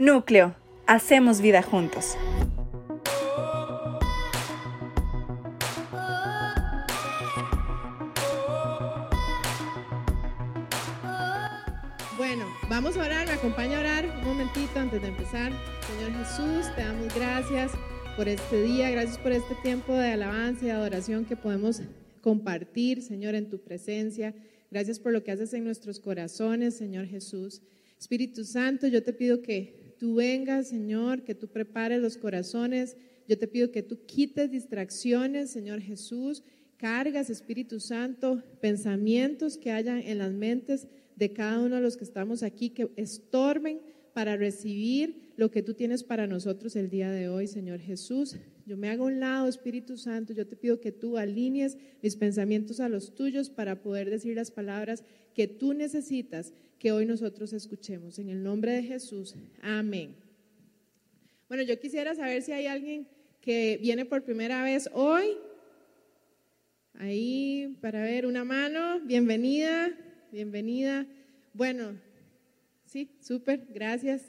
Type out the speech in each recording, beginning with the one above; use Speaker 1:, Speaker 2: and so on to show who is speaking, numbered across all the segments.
Speaker 1: Núcleo, hacemos vida juntos.
Speaker 2: Bueno, vamos a orar, me acompaña a orar un momentito antes de empezar. Señor Jesús, te damos gracias por este día, gracias por este tiempo de alabanza y adoración que podemos compartir, Señor, en tu presencia. Gracias por lo que haces en nuestros corazones, Señor Jesús. Espíritu Santo, yo te pido que tú vengas, Señor, que tú prepares los corazones. Yo te pido que tú quites distracciones, Señor Jesús. Cargas, Espíritu Santo, pensamientos que hayan en las mentes de cada uno de los que estamos aquí, que estorben para recibir lo que tú tienes para nosotros el día de hoy, Señor Jesús. Yo me hago un lado, Espíritu Santo, yo te pido que tú alinees mis pensamientos a los tuyos para poder decir las palabras que tú necesitas que hoy nosotros escuchemos. En el nombre de Jesús, amén. Bueno, yo quisiera saber si hay alguien que viene por primera vez hoy. Ahí, para ver una mano, bienvenida, bienvenida. Bueno, sí, súper, gracias.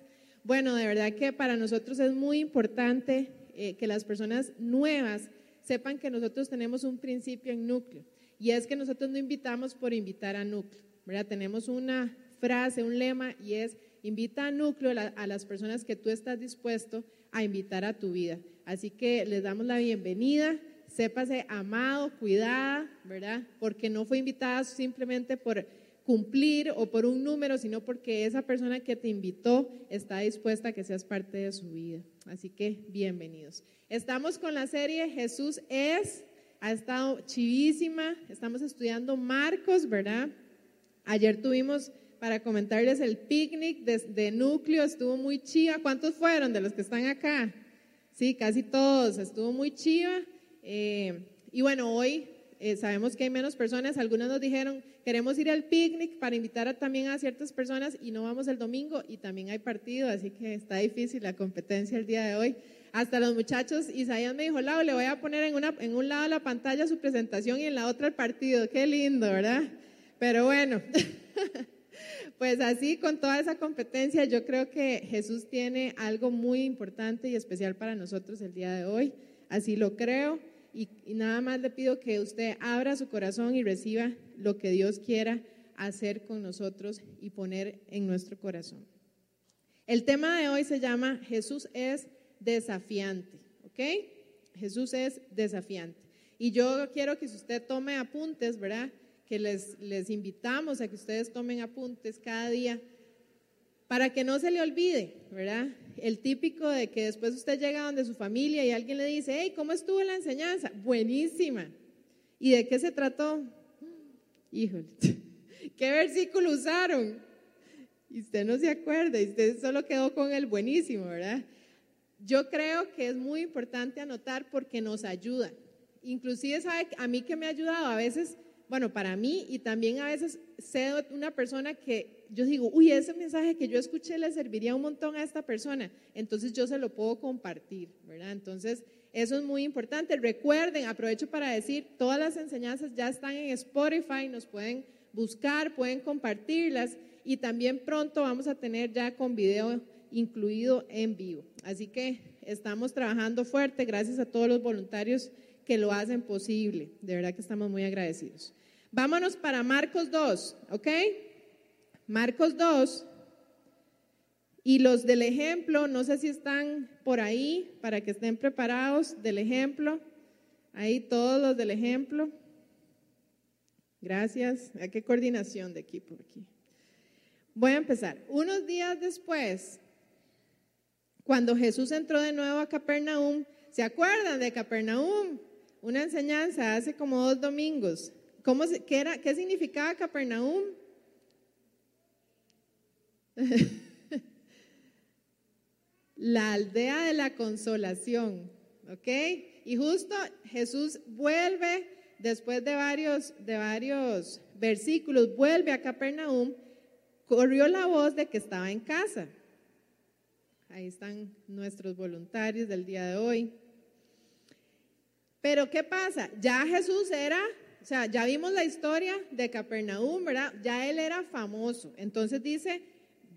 Speaker 2: Bueno, de verdad que para nosotros es muy importante eh, que las personas nuevas sepan que nosotros tenemos un principio en núcleo y es que nosotros no invitamos por invitar a núcleo, ¿verdad? Tenemos una frase, un lema y es invita a núcleo a las personas que tú estás dispuesto a invitar a tu vida. Así que les damos la bienvenida, sépase amado, cuidada, ¿verdad? Porque no fue invitada simplemente por cumplir o por un número, sino porque esa persona que te invitó está dispuesta a que seas parte de su vida. Así que bienvenidos. Estamos con la serie Jesús es, ha estado chivísima, estamos estudiando Marcos, ¿verdad? Ayer tuvimos para comentarles el picnic de, núcleo, estuvo muy chiva. ¿Cuántos fueron de los que están acá? Sí, casi todos, estuvo muy chiva. Eh, y bueno, hoy eh, sabemos que hay menos personas, algunos nos dijeron, queremos ir al picnic para invitar también a ciertas personas y no vamos el domingo y también hay partido, así que está difícil la competencia el día de hoy. Hasta los muchachos, Isaías me dijo, Lau, le voy a poner en, una, en un lado la pantalla su presentación y en la otra el partido, qué lindo, ¿verdad? Pero bueno, pues así con toda esa competencia, yo creo que Jesús tiene algo muy importante y especial para nosotros el día de hoy, así lo creo y, nada más le pido que usted abra su corazón y reciba lo que Dios quiera hacer con nosotros y poner en nuestro corazón. El tema de hoy se llama Jesús es desafiante, ¿ok? Jesús es desafiante. Y yo quiero que si usted tome apuntes, ¿verdad? Que les, les invitamos a que ustedes tomen apuntes cada día para que no se le olvide, ¿verdad? El típico de que después usted llega donde su familia y alguien le dice, hey, ¿cómo estuvo la enseñanza? Buenísima. ¿Y de qué se trató? Híjole, ¿qué versículo usaron? Y usted no se acuerda, y usted solo quedó con el buenísimo, ¿verdad? Yo creo que es muy importante anotar porque nos ayuda. Inclusive, ¿sabe? A mí que me ha ayudado a veces bueno, para mí y también a veces sé una persona que yo digo, uy, ese mensaje que yo escuché le serviría un montón a esta persona, entonces yo se lo puedo compartir, ¿verdad? Entonces, eso es muy importante. Recuerden, aprovecho para decir, todas las enseñanzas ya están en Spotify, nos pueden buscar, pueden compartirlas y también pronto vamos a tener ya con video incluido en vivo. Así que estamos trabajando fuerte, gracias a todos los voluntarios que lo hacen posible. De verdad que estamos muy agradecidos. Vámonos para Marcos 2, ¿ok? Marcos 2. Y los del ejemplo, no sé si están por ahí para que estén preparados del ejemplo. Ahí todos los del ejemplo. Gracias. ¿A qué coordinación de equipo aquí? Voy a empezar. Unos días después, cuando Jesús entró de nuevo a Capernaum, ¿se acuerdan de Capernaum? Una enseñanza hace como dos domingos. ¿Cómo, qué, era, ¿Qué significaba Capernaum? la aldea de la consolación, ¿ok? Y justo Jesús vuelve, después de varios, de varios versículos, vuelve a Capernaum, corrió la voz de que estaba en casa. Ahí están nuestros voluntarios del día de hoy. Pero ¿qué pasa? Ya Jesús era o sea, ya vimos la historia de Capernaum, ¿verdad? Ya él era famoso. Entonces dice,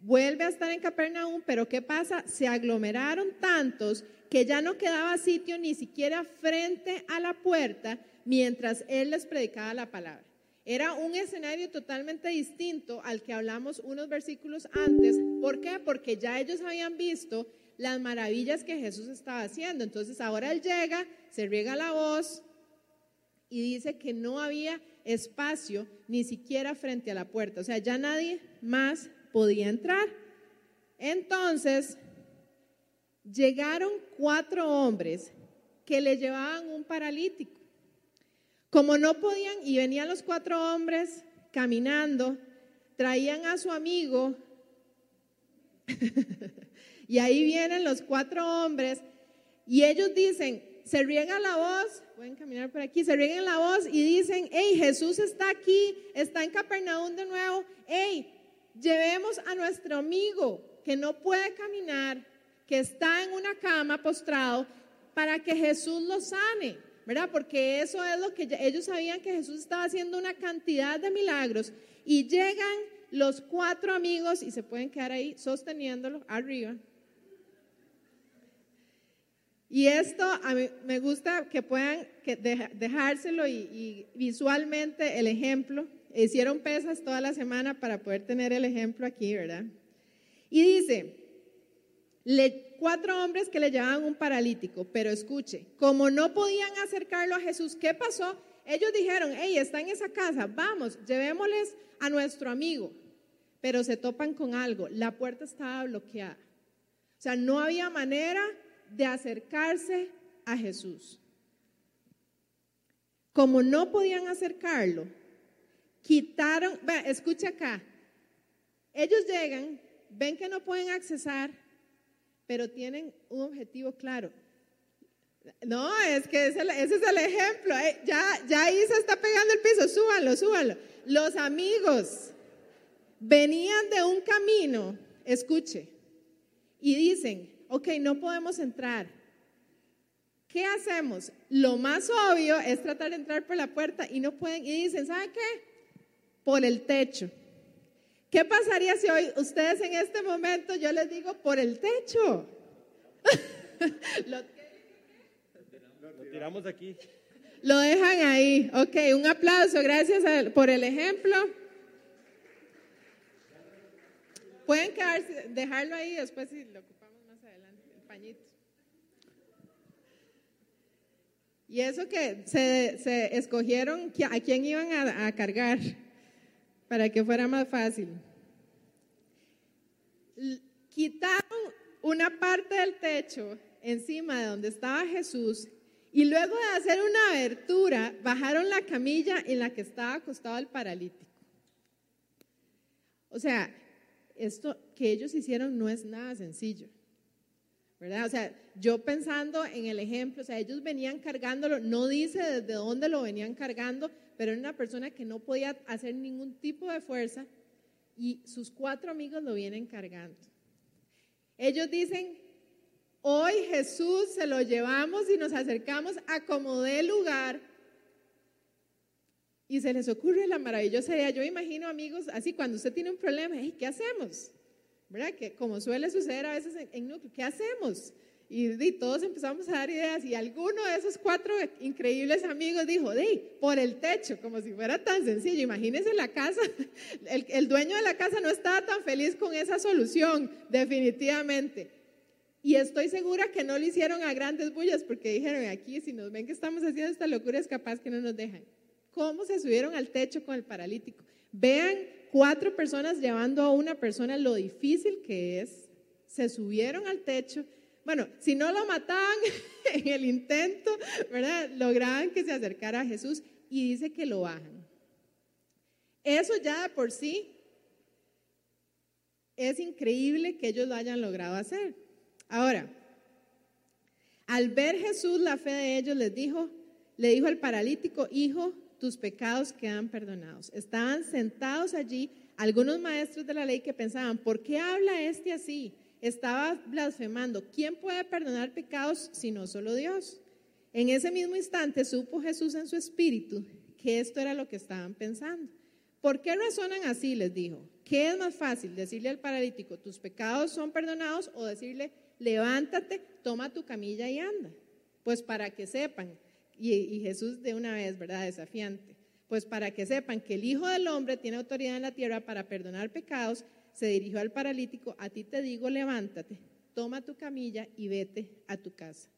Speaker 2: vuelve a estar en Capernaum, pero ¿qué pasa? Se aglomeraron tantos que ya no quedaba sitio ni siquiera frente a la puerta mientras él les predicaba la palabra. Era un escenario totalmente distinto al que hablamos unos versículos antes. ¿Por qué? Porque ya ellos habían visto las maravillas que Jesús estaba haciendo. Entonces ahora él llega, se riega la voz y dice que no había espacio ni siquiera frente a la puerta. O sea, ya nadie más podía entrar. Entonces, llegaron cuatro hombres que le llevaban un paralítico. Como no podían, y venían los cuatro hombres caminando, traían a su amigo, y ahí vienen los cuatro hombres, y ellos dicen, se riega la voz, pueden caminar por aquí, se riegan la voz y dicen, hey, Jesús está aquí, está en Capernaum de nuevo, hey, llevemos a nuestro amigo que no puede caminar, que está en una cama postrado, para que Jesús lo sane. ¿verdad? Porque eso es lo que ellos sabían que Jesús estaba haciendo una cantidad de milagros y llegan los cuatro amigos y se pueden quedar ahí sosteniéndolo arriba. Y esto a mí me gusta que puedan dejárselo y, visualmente el ejemplo. Hicieron pesas toda la semana para poder tener el ejemplo aquí, ¿verdad? Y dice, cuatro hombres que le llevaban un paralítico, pero escuche, como no podían acercarlo a Jesús, ¿qué pasó? Ellos dijeron, hey, está en esa casa, vamos, llevémosles a nuestro amigo, pero se topan con algo, la puerta estaba bloqueada. O sea, no había manera de acercarse a Jesús. Como no podían acercarlo, quitaron, escucha acá, ellos llegan, ven que no pueden accesar, pero tienen un objetivo claro. No, es que ese, es el ejemplo. Eh, ya, ya se está pegando el piso, súbanlo, súbanlo. Los amigos venían de un camino, escuche, y dicen, ok, no podemos entrar. ¿Qué hacemos? Lo más obvio es tratar de entrar por la puerta y no pueden, y dicen, ¿sabe qué? Por el techo. ¿Qué pasaría si hoy ustedes en este momento yo les digo por el techo?
Speaker 3: lo, tiramos aquí.
Speaker 2: Lo dejan ahí. Ok, un aplauso. Gracias por el ejemplo. Pueden quedarse, dejarlo ahí después si lo ocupamos más adelante, el Y eso que se, escogieron a quién iban a cargar para que fuera más fácil. Quitaron una parte del techo encima de donde estaba Jesús y luego de hacer una abertura, bajaron la camilla en la que estaba acostado el paralítico. O sea, esto que ellos hicieron no es nada sencillo. ¿Verdad? O sea, yo pensando en el ejemplo, o sea, ellos venían cargándolo, no dice desde dónde lo venían cargando, pero era una persona que no podía hacer ningún tipo de fuerza y sus cuatro amigos lo vienen cargando. Ellos dicen, hoy Jesús se lo llevamos y nos acercamos a como de lugar y se les ocurre la maravillosa idea. Yo imagino amigos, así cuando usted tiene un problema, ¿qué hacemos? ¿Verdad? Que como suele suceder a veces en, núcleo, ¿qué hacemos? Y, todos empezamos a dar ideas y alguno de esos cuatro increíbles amigos dijo, Di, por el techo, como si fuera tan sencillo. Imagínense la casa, el, el dueño de la casa no estaba tan feliz con esa solución, definitivamente. Y estoy segura que no lo hicieron a grandes bullas porque dijeron, aquí si nos ven que estamos haciendo esta locura es capaz que no nos dejan. ¿Cómo se subieron al techo con el paralítico? Vean cuatro personas llevando a una persona lo difícil que es. Se subieron al techo. Bueno, si no lo mataban en el intento, ¿verdad? Lograban que se acercara a Jesús y dice que lo bajan. Eso ya de por sí es increíble que ellos lo hayan logrado hacer. Ahora, al ver Jesús la fe de ellos, les dijo, le dijo al paralítico, hijo, tus pecados quedan perdonados. Estaban sentados allí algunos maestros de la ley que pensaban, ¿por qué habla este así? Estaba blasfemando. ¿Quién puede perdonar pecados sino solo Dios? En ese mismo instante supo Jesús en su espíritu que esto era lo que estaban pensando. ¿Por qué razonan así? Les dijo. ¿Qué es más fácil? Decirle al paralítico, tus pecados son perdonados o decirle, levántate, toma tu camilla y anda. Pues para que sepan, y, Jesús de una vez, ¿verdad? Desafiante. Pues para que sepan que el Hijo del Hombre tiene autoridad en la tierra para perdonar pecados, se dirigió al paralítico, a ti te digo, levántate, toma tu camilla y vete a tu casa.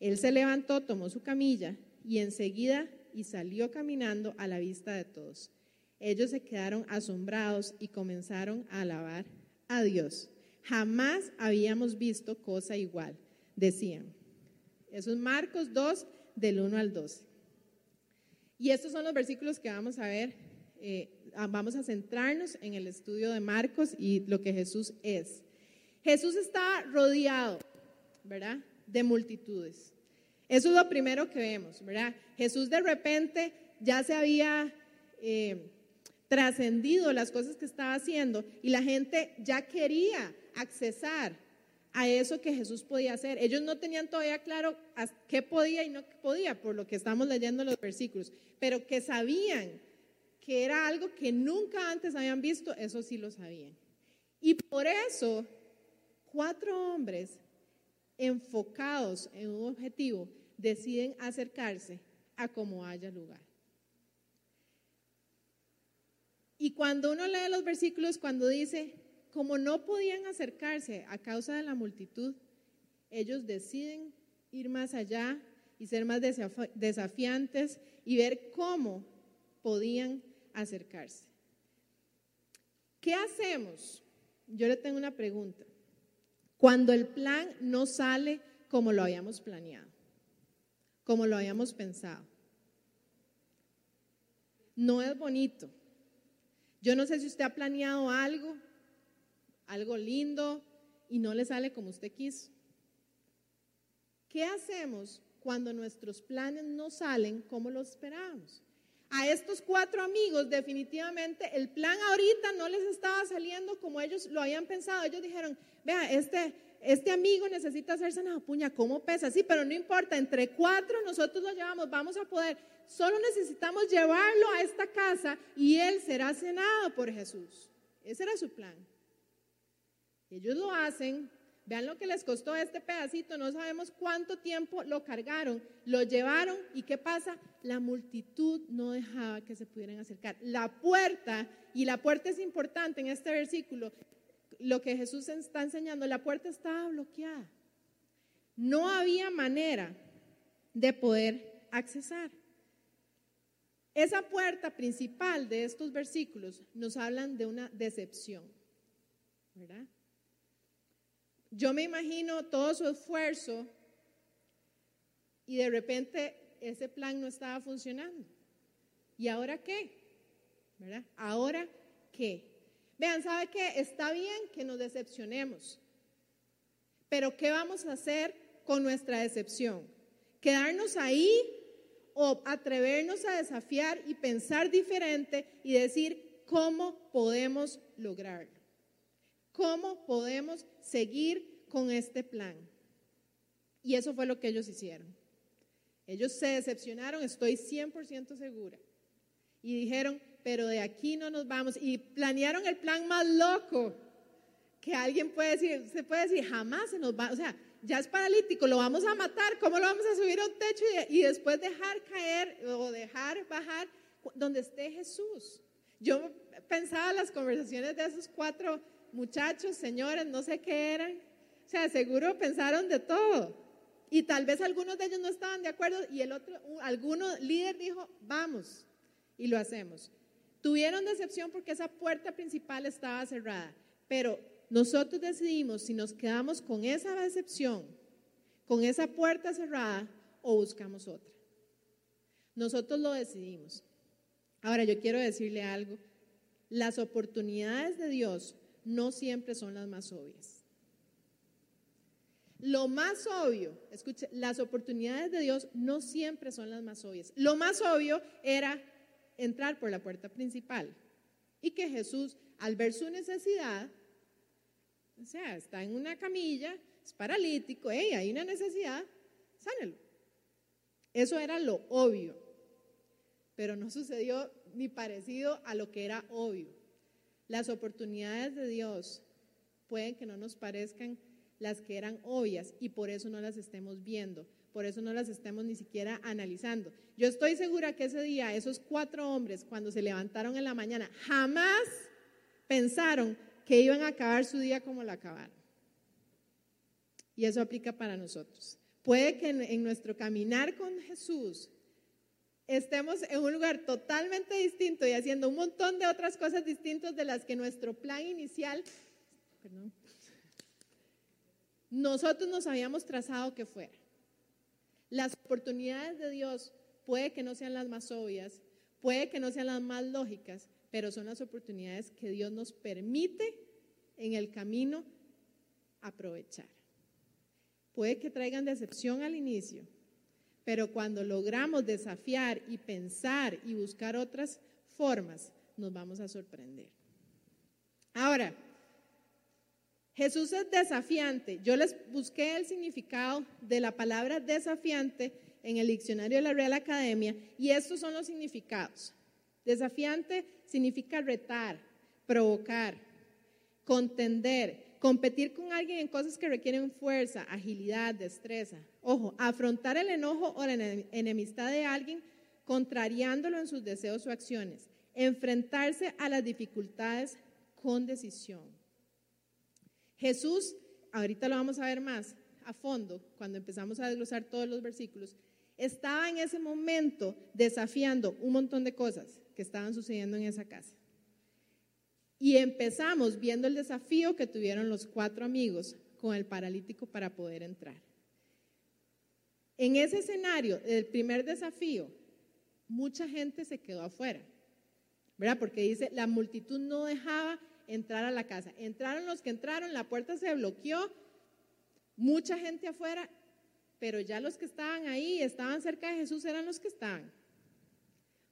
Speaker 2: Él se levantó, tomó su camilla y enseguida y salió caminando a la vista de todos. Ellos se quedaron asombrados y comenzaron a alabar a Dios. Jamás habíamos visto cosa igual, decían. Eso es Marcos 2, del 1 al 12. Y estos son los versículos que vamos a ver. Eh, vamos a centrarnos en el estudio de Marcos y lo que Jesús es. Jesús está rodeado, ¿verdad? De multitudes. Eso es lo primero que vemos, ¿verdad? Jesús de repente ya se había eh, trascendido las cosas que estaba haciendo y la gente ya quería accesar a eso que Jesús podía hacer. Ellos no tenían todavía claro qué podía y no podía, por lo que estamos leyendo los versículos, pero que sabían que era algo que nunca antes habían visto, eso sí lo sabían. Y por eso, cuatro hombres enfocados en un objetivo deciden acercarse a como haya lugar. Y cuando uno lee los versículos, cuando dice, como no podían acercarse a causa de la multitud, ellos deciden ir más allá y ser más desafiantes y ver cómo podían acercarse. ¿Qué hacemos? Yo le tengo una pregunta. Cuando el plan no sale como lo habíamos planeado, como lo habíamos pensado. No es bonito. Yo no sé si usted ha planeado algo algo lindo y no le sale como usted quiso. ¿Qué hacemos cuando nuestros planes no salen como lo esperábamos? A estos cuatro amigos definitivamente el plan ahorita no les estaba saliendo como ellos lo habían pensado. Ellos dijeron, vea, este, este amigo necesita hacerse una puña, ¿cómo pesa? Sí, pero no importa, entre cuatro nosotros lo llevamos, vamos a poder. Solo necesitamos llevarlo a esta casa y él será cenado por Jesús. Ese era su plan. Ellos lo hacen, vean lo que les costó este pedacito, no sabemos cuánto tiempo lo cargaron, lo llevaron y ¿qué pasa? La multitud no dejaba que se pudieran acercar. La puerta, y la puerta es importante en este versículo, lo que Jesús está enseñando, la puerta estaba bloqueada. No había manera de poder accesar. Esa puerta principal de estos versículos nos hablan de una decepción, ¿verdad? Yo me imagino todo su esfuerzo y de repente ese plan no estaba funcionando. ¿Y ahora qué? ¿Verdad? ¿Ahora qué? Vean, ¿sabe qué? Está bien que nos decepcionemos, pero ¿qué vamos a hacer con nuestra decepción? ¿Quedarnos ahí o atrevernos a desafiar y pensar diferente y decir cómo podemos lograrlo? ¿Cómo podemos seguir con este plan? Y eso fue lo que ellos hicieron. Ellos se decepcionaron, estoy 100% segura. Y dijeron, pero de aquí no nos vamos. Y planearon el plan más loco que alguien puede decir, se puede decir, jamás se nos va, o sea, ya es paralítico, lo vamos a matar, ¿cómo lo vamos a subir a un techo y, y después dejar caer o dejar bajar donde esté Jesús? Yo pensaba las conversaciones de esos cuatro muchachos, señores, no sé qué eran. O sea, seguro pensaron de todo. Y tal vez algunos de ellos no estaban de acuerdo y el otro, alguno líder dijo, vamos, y lo hacemos. Tuvieron decepción porque esa puerta principal estaba cerrada, pero nosotros decidimos si nos quedamos con esa decepción, con esa puerta cerrada o buscamos otra. Nosotros lo decidimos. Ahora yo quiero decirle algo. Las oportunidades de Dios no siempre son las más obvias. Lo más obvio, escuche, las oportunidades de Dios no siempre son las más obvias. Lo más obvio era entrar por la puerta principal y que Jesús, al ver su necesidad, o sea, está en una camilla, es paralítico, hey, hay una necesidad, sánelo. Eso era lo obvio, pero no sucedió ni parecido a lo que era obvio. Las oportunidades de Dios pueden que no nos parezcan las que eran obvias y por eso no las estemos viendo, por eso no las estemos ni siquiera analizando. Yo estoy segura que ese día esos cuatro hombres cuando se levantaron en la mañana jamás pensaron que iban a acabar su día como lo acabaron. Y eso aplica para nosotros. Puede que en, nuestro caminar con Jesús estemos en un lugar totalmente distinto y haciendo un montón de otras cosas distintas de las que nuestro plan inicial, nosotros nos habíamos trazado que fuera. Las oportunidades de Dios puede que no sean las más obvias, puede que no sean las más lógicas, pero son las oportunidades que Dios nos permite en el camino aprovechar. Puede que traigan decepción al inicio, pero cuando logramos desafiar y pensar y buscar otras formas, nos vamos a sorprender. Ahora, Jesús es desafiante. Yo les busqué el significado de la palabra desafiante en el diccionario de la Real Academia y estos son los significados. Desafiante significa retar, provocar, contender, competir con alguien en cosas que requieren fuerza, agilidad, destreza. Ojo, afrontar el enojo o la enemistad de alguien contrariándolo en sus deseos o acciones. Enfrentarse a las dificultades con decisión. Jesús, ahorita lo vamos a ver más a fondo cuando empezamos a desglosar todos los versículos, estaba en ese momento desafiando un montón de cosas que estaban sucediendo en esa casa. Y empezamos viendo el desafío que tuvieron los cuatro amigos con el paralítico para poder entrar. En ese escenario, el primer desafío, mucha gente se quedó afuera, ¿verdad? Porque dice, la multitud no dejaba entrar a la casa. Entraron los que entraron, la puerta se bloqueó, mucha gente afuera, pero ya los que estaban ahí, estaban cerca de Jesús, eran los que estaban.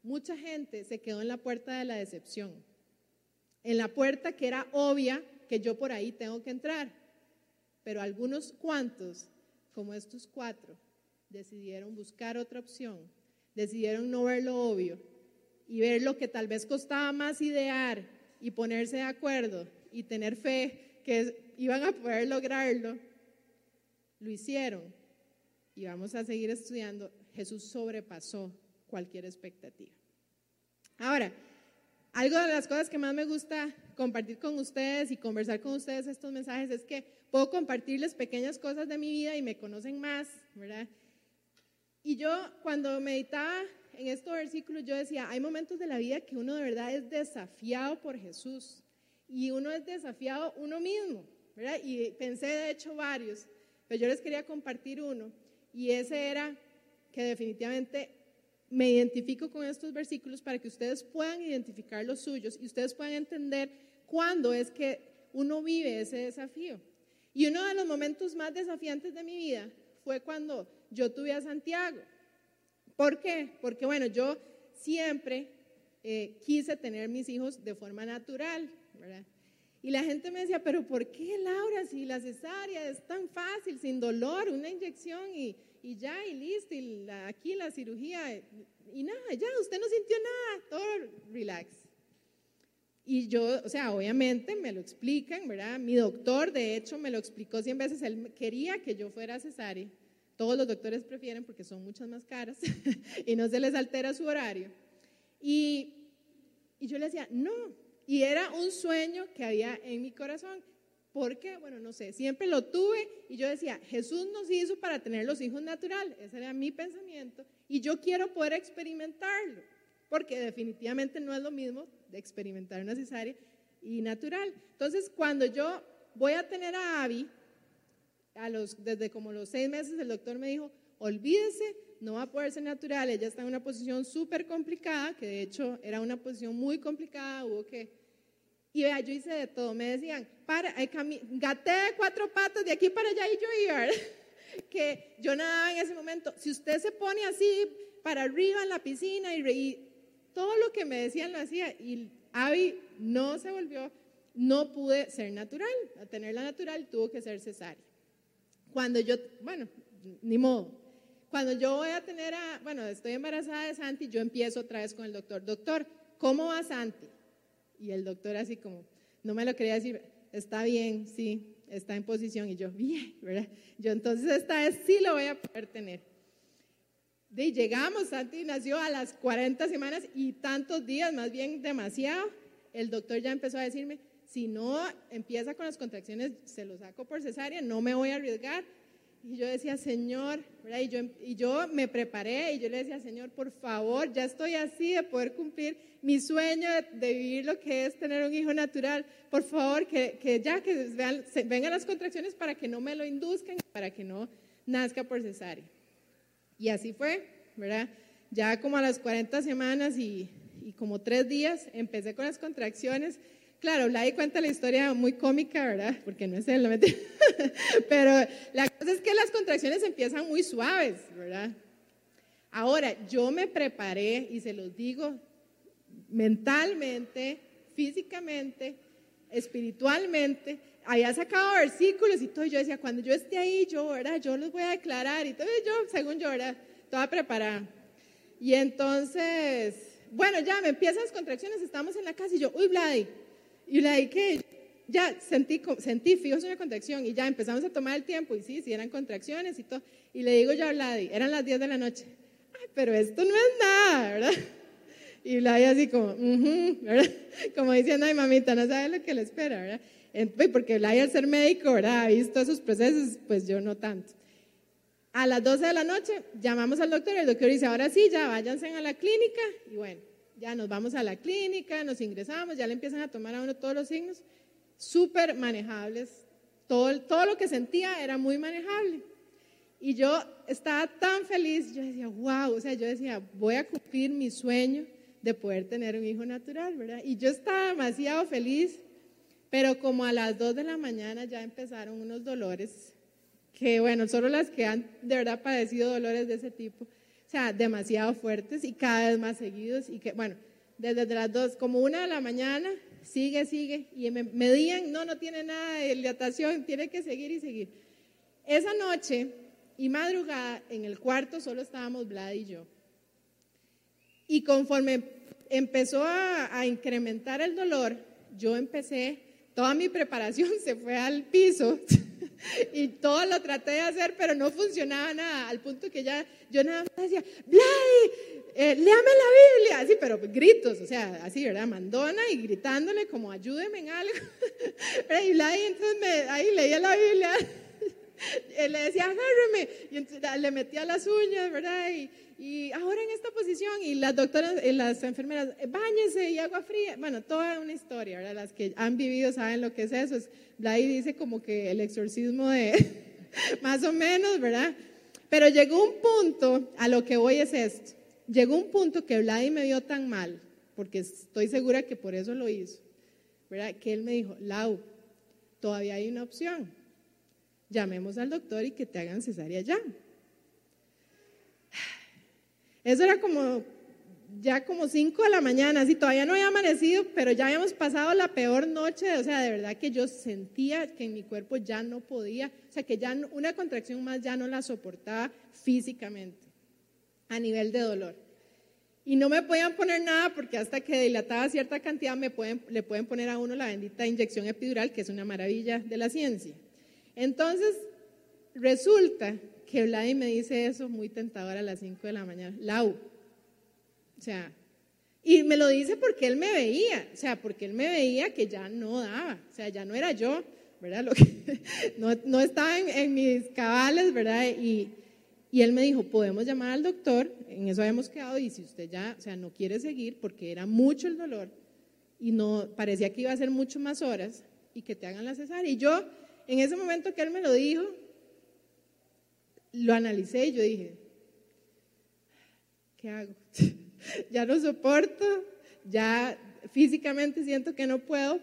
Speaker 2: Mucha gente se quedó en la puerta de la decepción en la puerta que era obvia que yo por ahí tengo que entrar. Pero algunos cuantos, como estos cuatro, decidieron buscar otra opción, decidieron no ver lo obvio y ver lo que tal vez costaba más idear y ponerse de acuerdo y tener fe que iban a poder lograrlo. Lo hicieron y vamos a seguir estudiando. Jesús sobrepasó cualquier expectativa. Ahora, algo de las cosas que más me gusta compartir con ustedes y conversar con ustedes estos mensajes es que puedo compartirles pequeñas cosas de mi vida y me conocen más, ¿verdad? Y yo cuando meditaba en estos versículos, yo decía, hay momentos de la vida que uno de verdad es desafiado por Jesús y uno es desafiado uno mismo, ¿verdad? Y pensé de hecho varios, pero yo les quería compartir uno y ese era que definitivamente me identifico con estos versículos para que ustedes puedan identificar los suyos y ustedes puedan entender cuándo es que uno vive ese desafío. Y uno de los momentos más desafiantes de mi vida fue cuando yo tuve a Santiago. ¿Por qué? Porque bueno, yo siempre eh, quise tener mis hijos de forma natural, ¿verdad? Y la gente me decía, pero ¿por qué Laura si la cesárea es tan fácil, sin dolor, una inyección y, y ya, y listo, y aquí la cirugía, y nada, ya, usted no sintió nada, todo relax. Y yo, o sea, obviamente me lo explican, ¿verdad? Mi doctor, de hecho, me lo explicó 100 veces, él quería que yo fuera cesárea. Todos los doctores prefieren porque son muchas más caras y no se les altera su horario. Y, y yo le decía, no, y era un sueño que había en mi corazón. Porque, bueno, no sé, siempre lo tuve y yo decía, Jesús nos hizo para tener los hijos naturales. Ese era mi pensamiento. Y yo quiero poder experimentarlo. Porque definitivamente no es lo mismo de experimentar una y natural. Entonces, cuando yo voy a tener a Abby, a los, desde como los seis meses, el doctor me dijo, olvídese, no va a poder ser natural. Ella está en una posición súper complicada, que de hecho era una posición muy complicada, hubo que y vea, yo hice de todo. Me decían, para, gaté cuatro patos de aquí para allá y yo iba. que yo nadaba en ese momento. Si usted se pone así para arriba en la piscina y, reí, todo lo que me decían lo hacía. Y Abby no se volvió, no pude ser natural. A tenerla natural tuvo que ser cesárea. Cuando yo, bueno, ni modo. Cuando yo voy a tener a, bueno, estoy embarazada de Santi, yo empiezo otra vez con el doctor. Doctor, ¿cómo va Santi? Y el doctor así como, no me lo quería decir, está bien, sí, está en posición. Y yo, bien, ¿verdad? Yo entonces esta vez sí lo voy a poder tener. De llegamos, Santi nació a las 40 semanas y tantos días, más bien demasiado. El doctor ya empezó a decirme, si no empieza con las contracciones, se lo saco por cesárea, no me voy a arriesgar. Y yo decía, Señor, Y, yo, y yo me preparé y yo le decía, Señor, por favor, ya estoy así de poder cumplir mi sueño de, vivir lo que es tener un hijo natural. Por favor, que, que ya que vean, vengan las contracciones para que no me lo induzcan, para que no nazca por cesárea. Y así fue, ¿verdad? Ya como a las 40 semanas y, y como tres días empecé con las contracciones Claro, Vladi cuenta la historia muy cómica, ¿verdad? Porque no es él, pero la cosa es que las contracciones empiezan muy suaves, ¿verdad? Ahora, yo me preparé y se los digo mentalmente, físicamente, espiritualmente, había sacado versículos y todo, yo decía, cuando yo esté ahí, yo, ¿verdad? Yo los voy a declarar y todo, yo, según yo, ¿verdad? Toda preparada. Y entonces, bueno, ya me empiezan las contracciones, estamos en la casa y yo, uy, Vladi, y la que ya sentí, sentí fijo una contracción y ya empezamos a tomar el tiempo y sí, sí eran contracciones y todo. Y le digo yo a Vladi, eran las 10 de la noche, ay, pero esto no es nada, ¿verdad? Y Vladi así como, ¿verdad? Como diciendo, ay mamita, no sabe lo que le espera, ¿verdad? Pues, porque Vladi al ser médico, ¿verdad? Ha visto esos procesos, pues yo no tanto. A las 12 de la noche llamamos al doctor y el doctor dice, ahora sí, ya váyanse a la clínica y bueno, ya nos vamos a la clínica, nos ingresamos, ya le empiezan a tomar a uno todos los signos, súper manejables. Todo, todo lo que sentía era muy manejable. Y yo estaba tan feliz, yo decía, wow, o sea, yo decía, voy a cumplir mi sueño de poder tener un hijo natural, ¿verdad? Y yo estaba demasiado feliz, pero como a las 2 de la mañana ya empezaron unos dolores, que bueno, solo las que han de verdad padecido dolores de ese tipo, sea, demasiado fuertes y cada vez más seguidos y que, bueno, desde las dos, como una de la mañana, sigue, sigue, y me medían, no, no tiene nada de dilatación, tiene que seguir y seguir. Esa noche y madrugada en el cuarto solo estábamos Vlad y yo. Y conforme empezó a, a incrementar el dolor, yo empecé, toda mi preparación se fue al piso. y todo lo traté de hacer, pero no funcionaba nada, al punto que ya yo nada más decía, Vladi, eh, léame la Biblia, así, pero gritos, o sea, así, ¿verdad? Mandona y gritándole como ayúdeme en algo. y Vladi entonces me, ahí leía la Biblia, le decía, agárreme, y entonces, le metía las uñas, ¿verdad? Y, y ahora en esta posición, y las doctoras, y las enfermeras, báñese y agua fría. Bueno, toda una historia, ¿verdad? Las que han vivido saben lo que es eso. Es, dice como que el exorcismo de, más o menos, ¿verdad? Pero llegó un punto, a lo que voy es esto, llegó un punto que Vladi me vio tan mal, porque estoy segura que por eso lo hizo, ¿verdad? Que él me dijo, Lau, todavía hay una opción, llamemos al doctor y que te hagan cesárea ya. Eso era como ya como 5 de la mañana, así todavía no había amanecido, pero ya habíamos pasado la peor noche, o sea, de verdad que yo sentía que en mi cuerpo ya no podía, o sea, que ya una contracción más ya no la soportaba físicamente, a nivel de dolor. Y no me podían poner nada porque hasta que dilataba cierta cantidad me pueden, le pueden poner a uno la bendita inyección epidural, que es una maravilla de la ciencia. Entonces, resulta que Vladi me dice eso muy tentador a las 5 de la mañana. Lau, o sea, y me lo dice porque él me veía, o sea, porque él me veía que ya no daba, o sea, ya no era yo, ¿verdad? Lo que, no, no, estaba en, mis cabales, ¿verdad? Y, y él me dijo, podemos llamar al doctor, en eso habíamos quedado, y si usted ya, o sea, no quiere seguir porque era mucho el dolor y no, parecía que iba a ser mucho más horas y que te hagan la cesárea. Y yo, en ese momento que él me lo dijo, lo analicé y yo dije, ¿qué hago? ya no soporto, ya físicamente siento que no puedo.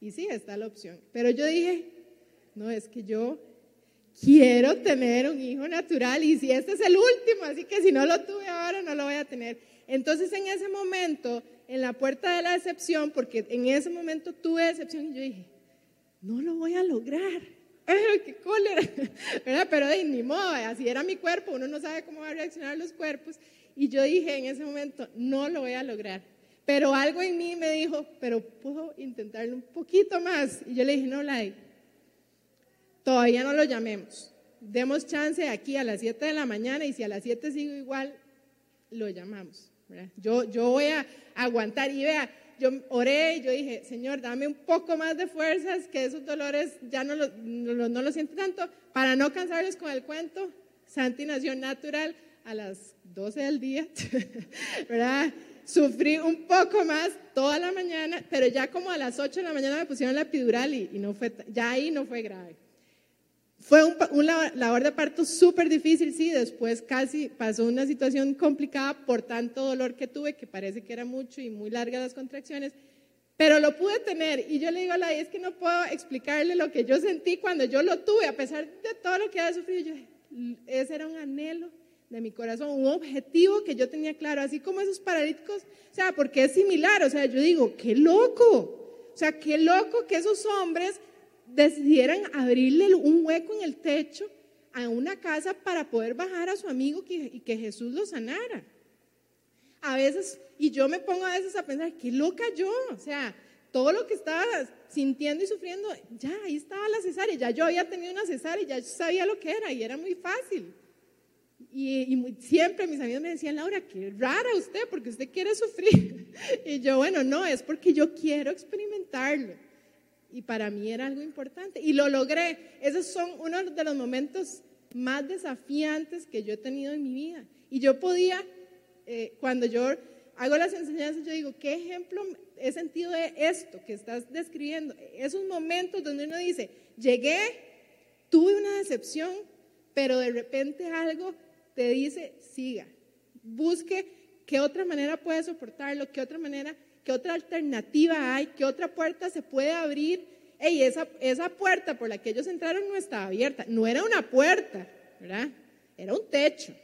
Speaker 2: Y sí, está la opción. Pero yo dije, no, es que yo quiero tener un hijo natural y si este es el último, así que si no lo tuve ahora, no lo voy a tener. Entonces en ese momento, en la puerta de la decepción, porque en ese momento tuve decepción, y yo dije, no lo voy a lograr qué cólera! ¿verdad? Pero de ni modo, así era mi cuerpo, uno no sabe cómo va a reaccionar los cuerpos. Y yo dije en ese momento, no lo voy a lograr. Pero algo en mí me dijo, pero puedo intentarlo un poquito más. Y yo le dije, no, Lai, todavía no lo llamemos. Demos chance aquí a las 7 de la mañana y si a las 7 sigo igual, lo llamamos. Yo, yo voy a aguantar y vea, yo oré y yo dije, Señor, dame un poco más de fuerzas, que esos dolores ya no los no, lo siento tanto, para no cansarles con el cuento. Santi nació natural a las 12 del día, ¿verdad? Sufrí un poco más toda la mañana, pero ya como a las 8 de la mañana me pusieron la epidural y, no fue, ya ahí no fue grave. Fue un, una labor de parto súper difícil, sí, después casi pasó una situación complicada por tanto dolor que tuve, que parece que era mucho y muy largas las contracciones, pero lo pude tener. Y yo le digo a la es que no puedo explicarle lo que yo sentí cuando yo lo tuve, a pesar de todo lo que había sufrido, yo, ese era un anhelo de mi corazón, un objetivo que yo tenía claro, así como esos paralíticos, o sea, porque es similar, o sea, yo digo, qué loco, o sea, qué loco que esos hombres decidieran abrirle un hueco en el techo a una casa para poder bajar a su amigo y que Jesús lo sanara. A veces, y yo me pongo a veces a pensar, qué loca yo, o sea, todo lo que estaba sintiendo y sufriendo, ya ahí estaba la cesárea, ya yo había tenido una cesárea, ya sabía lo que era y era muy fácil. Y, y, siempre mis amigos me decían, Laura, qué rara usted, porque usted quiere sufrir. Y yo, bueno, no, es porque yo quiero experimentarlo. Y para mí era algo importante. Y lo logré. Esos son uno de los momentos más desafiantes que yo he tenido en mi vida. Y yo podía, eh, cuando yo hago las enseñanzas, yo digo, ¿qué ejemplo he sentido de esto que estás describiendo? Esos momentos donde uno dice, llegué, tuve una decepción, pero de repente algo te dice, siga, busque qué otra manera puede soportarlo, qué otra manera ¿Qué otra alternativa hay? ¿Qué otra puerta se puede abrir? Ey, esa, puerta por la que ellos entraron no estaba abierta. No era una puerta, ¿verdad? Era un techo.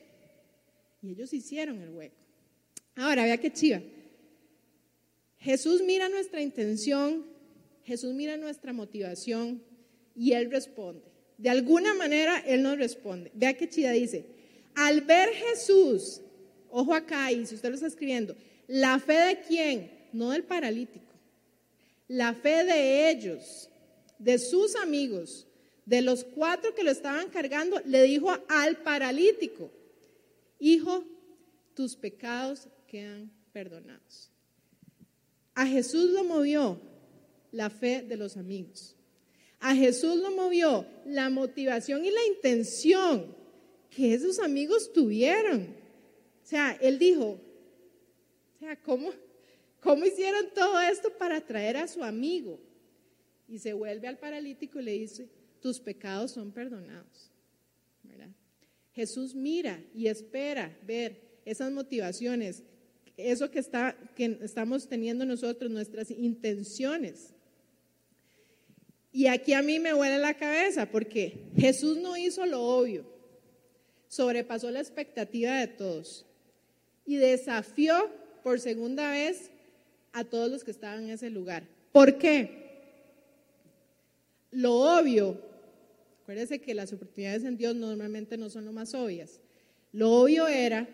Speaker 2: Y ellos hicieron el hueco. Ahora, vea qué chiva. Jesús mira nuestra intención, Jesús mira nuestra motivación y Él responde. De alguna manera Él nos responde. Vea qué chida dice. Al ver Jesús, ojo acá y si usted lo está escribiendo, la fe de quién? No del paralítico. La fe de ellos, de sus amigos, de los cuatro que lo estaban cargando, le dijo al paralítico, hijo, tus pecados quedan perdonados. A Jesús lo movió la fe de los amigos. A Jesús lo movió la motivación y la intención que esos amigos tuvieron. O sea, él dijo, o sea, ¿cómo, ¿Cómo hicieron todo esto para traer a su amigo? Y se vuelve al paralítico y le dice, tus pecados son perdonados. Jesús mira y espera ver esas motivaciones, eso que, está, que estamos teniendo nosotros, nuestras intenciones. Y aquí a mí me huele la cabeza porque Jesús no hizo lo obvio, sobrepasó la expectativa de todos y desafió por segunda vez a todos los que estaban en ese lugar. ¿Por qué? Lo obvio, acuérdense que las oportunidades en Dios normalmente no son lo más obvias. Lo obvio era,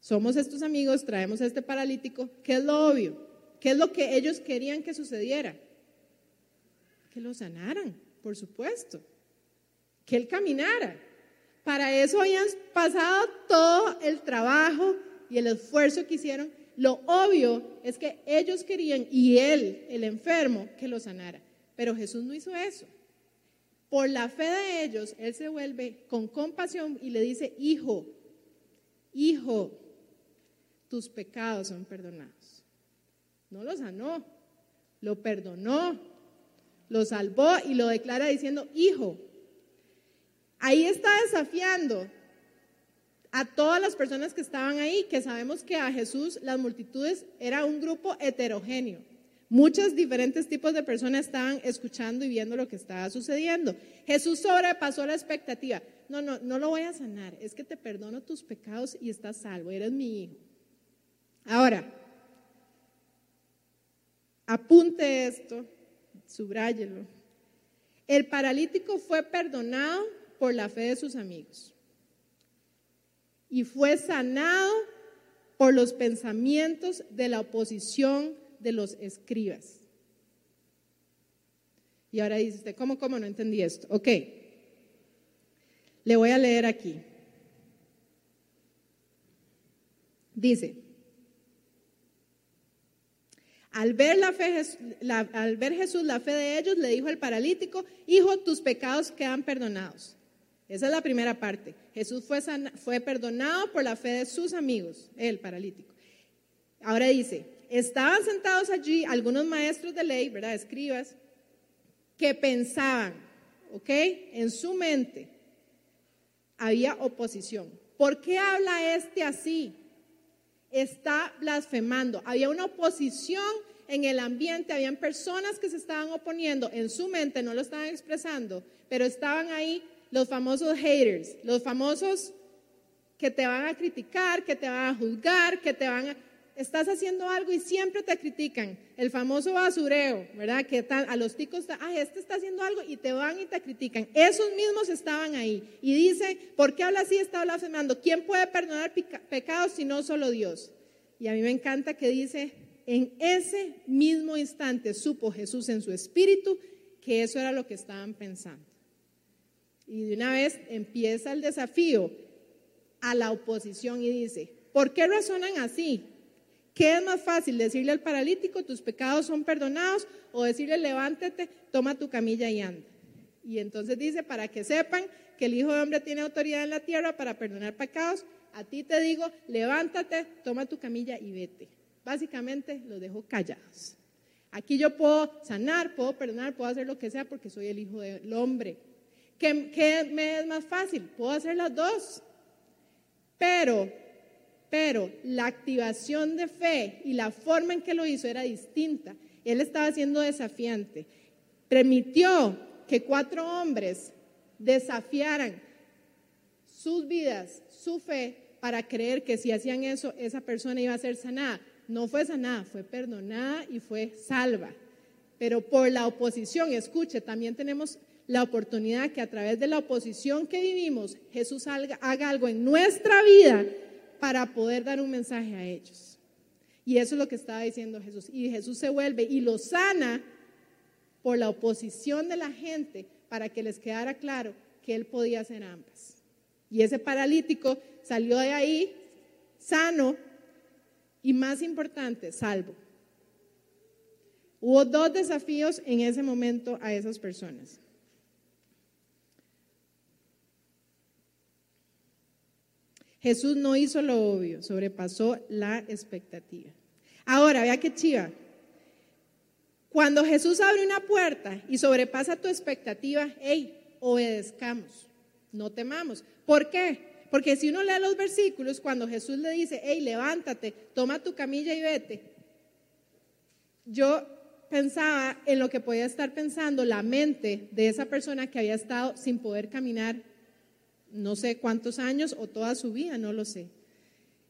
Speaker 2: somos estos amigos, traemos a este paralítico, ¿qué es lo obvio? ¿Qué es lo que ellos querían que sucediera? Que lo sanaran, por supuesto. Que él caminara. Para eso habían pasado todo el trabajo y el esfuerzo que hicieron lo obvio es que ellos querían, y él, el enfermo, que lo sanara. Pero Jesús no hizo eso. Por la fe de ellos, él se vuelve con compasión y le dice, hijo, hijo, tus pecados son perdonados. No lo sanó, lo perdonó, lo salvó y lo declara diciendo, hijo. Ahí está desafiando a todas las personas que estaban ahí, que sabemos que a Jesús las multitudes era un grupo heterogéneo. Muchos diferentes tipos de personas estaban escuchando y viendo lo que estaba sucediendo. Jesús sobrepasó la expectativa. No, no, no lo voy a sanar. Es que te perdono tus pecados y estás salvo. Eres mi hijo. Ahora, apunte esto, subráyelo. El paralítico fue perdonado por la fe de sus amigos y fue sanado por los pensamientos de la oposición de los escribas. Y ahora dice usted, ¿cómo, cómo no entendí esto? Ok, le voy a leer aquí. Dice, al ver, la fe, al ver Jesús la fe de ellos, le dijo al paralítico, hijo, tus pecados quedan perdonados. Esa es la primera parte. Jesús fue, fue perdonado por la fe de sus amigos, el paralítico. Ahora dice, estaban sentados allí algunos maestros de ley, ¿verdad? Escribas, que pensaban, ¿ok? En su mente había oposición. ¿Por qué habla este así? Está blasfemando. Había una oposición en el ambiente, habían personas que se estaban oponiendo en su mente, no lo estaban expresando, pero estaban ahí los famosos haters, los famosos que te van a criticar, que te van a juzgar, que te van a... Estás haciendo algo y siempre te critican. El famoso basureo, ¿verdad? Que a los ticos, ah, este está haciendo algo y te van y te critican. Esos mismos estaban ahí. Y dice, ¿por qué habla así? Está blasfemando. ¿Quién puede perdonar pecados si no solo Dios? Y a mí me encanta que dice, en ese mismo instante supo Jesús en su espíritu que eso era lo que estaban pensando. Y de una vez empieza el desafío a la oposición y dice, ¿por qué razonan así? ¿Qué es más fácil, decirle al paralítico, tus pecados son perdonados, o decirle, levántate, toma tu camilla y anda? Y entonces dice, para que sepan que el Hijo de Hombre tiene autoridad en la tierra para perdonar pecados, a ti te digo, levántate, toma tu camilla y vete. Básicamente los dejo callados. Aquí yo puedo sanar, puedo perdonar, puedo hacer lo que sea porque soy el Hijo del Hombre. ¿Qué, me es más fácil? Puedo hacer las dos. Pero, pero la activación de fe y la forma en que lo hizo era distinta. Él estaba siendo desafiante. Permitió que cuatro hombres desafiaran sus vidas, su fe, para creer que si hacían eso, esa persona iba a ser sanada. No fue sanada, fue perdonada y fue salva. Pero por la oposición, escuche, también tenemos la oportunidad que a través de la oposición que vivimos, Jesús haga, algo en nuestra vida para poder dar un mensaje a ellos. Y eso es lo que estaba diciendo Jesús. Y Jesús se vuelve y lo sana por la oposición de la gente para que les quedara claro que él podía hacer ambas. Y ese paralítico salió de ahí sano y más importante, salvo. Hubo dos desafíos en ese momento a esas personas. Jesús no hizo lo obvio, sobrepasó la expectativa. Ahora, vea qué chiva. Cuando Jesús abre una puerta y sobrepasa tu expectativa, hey, obedezcamos, no temamos. ¿Por qué? Porque si uno lee los versículos, cuando Jesús le dice, hey, levántate, toma tu camilla y vete, yo pensaba en lo que podía estar pensando la mente de esa persona que había estado sin poder caminar no sé cuántos años o toda su vida, no lo sé.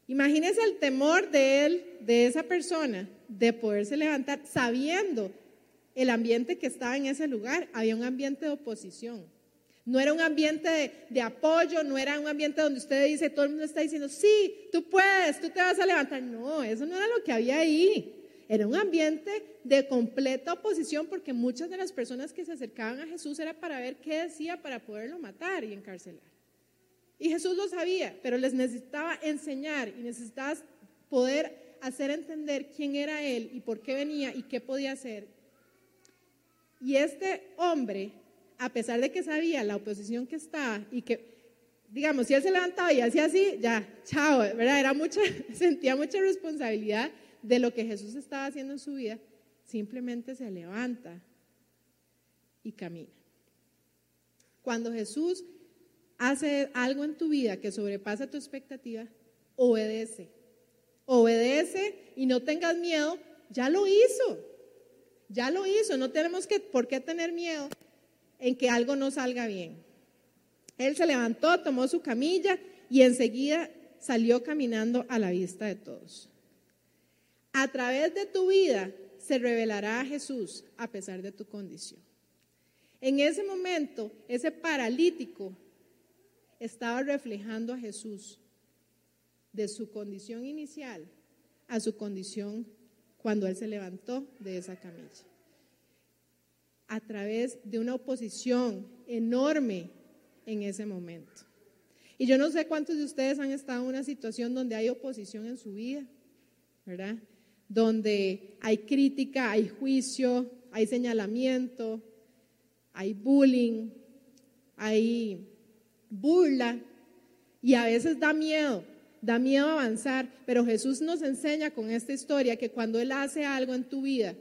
Speaker 2: Imagínese el temor de él, de esa persona, de poderse levantar sabiendo el ambiente que estaba en ese lugar. Había un ambiente de oposición. No era un ambiente de, apoyo, no era un ambiente donde usted dice, todo el mundo está diciendo, sí, tú puedes, tú te vas a levantar. No, eso no era lo que había ahí. Era un ambiente de completa oposición porque muchas de las personas que se acercaban a Jesús era para ver qué decía para poderlo matar y encarcelar. Y Jesús lo sabía, pero les necesitaba enseñar y necesitaba poder hacer entender quién era Él y por qué venía y qué podía hacer. Y este hombre, a pesar de que sabía la oposición que estaba y que, digamos, si él se levantaba y hacía así, ya, chao, ¿verdad? Era mucha, sentía mucha responsabilidad de lo que Jesús estaba haciendo en su vida, simplemente se levanta y camina. Cuando Jesús hace algo en tu vida que sobrepasa tu expectativa, obedece. Obedece y no tengas miedo, ya lo hizo. Ya lo hizo, no tenemos que, por qué tener miedo en que algo no salga bien. Él se levantó, tomó su camilla y enseguida salió caminando a la vista de todos. A través de tu vida se revelará a Jesús a pesar de tu condición. En ese momento, ese paralítico estaba reflejando a Jesús. de su condición inicial a su condición cuando Él se levantó de esa camilla. A través de una oposición enorme en ese momento. Y yo no sé cuántos de ustedes han estado en una situación donde hay oposición en su vida, ¿verdad? Donde hay crítica, hay juicio, hay señalamiento, hay bullying, hay burla y a veces da miedo, da miedo avanzar, pero Jesús nos enseña con esta historia que cuando Él hace algo en tu vida,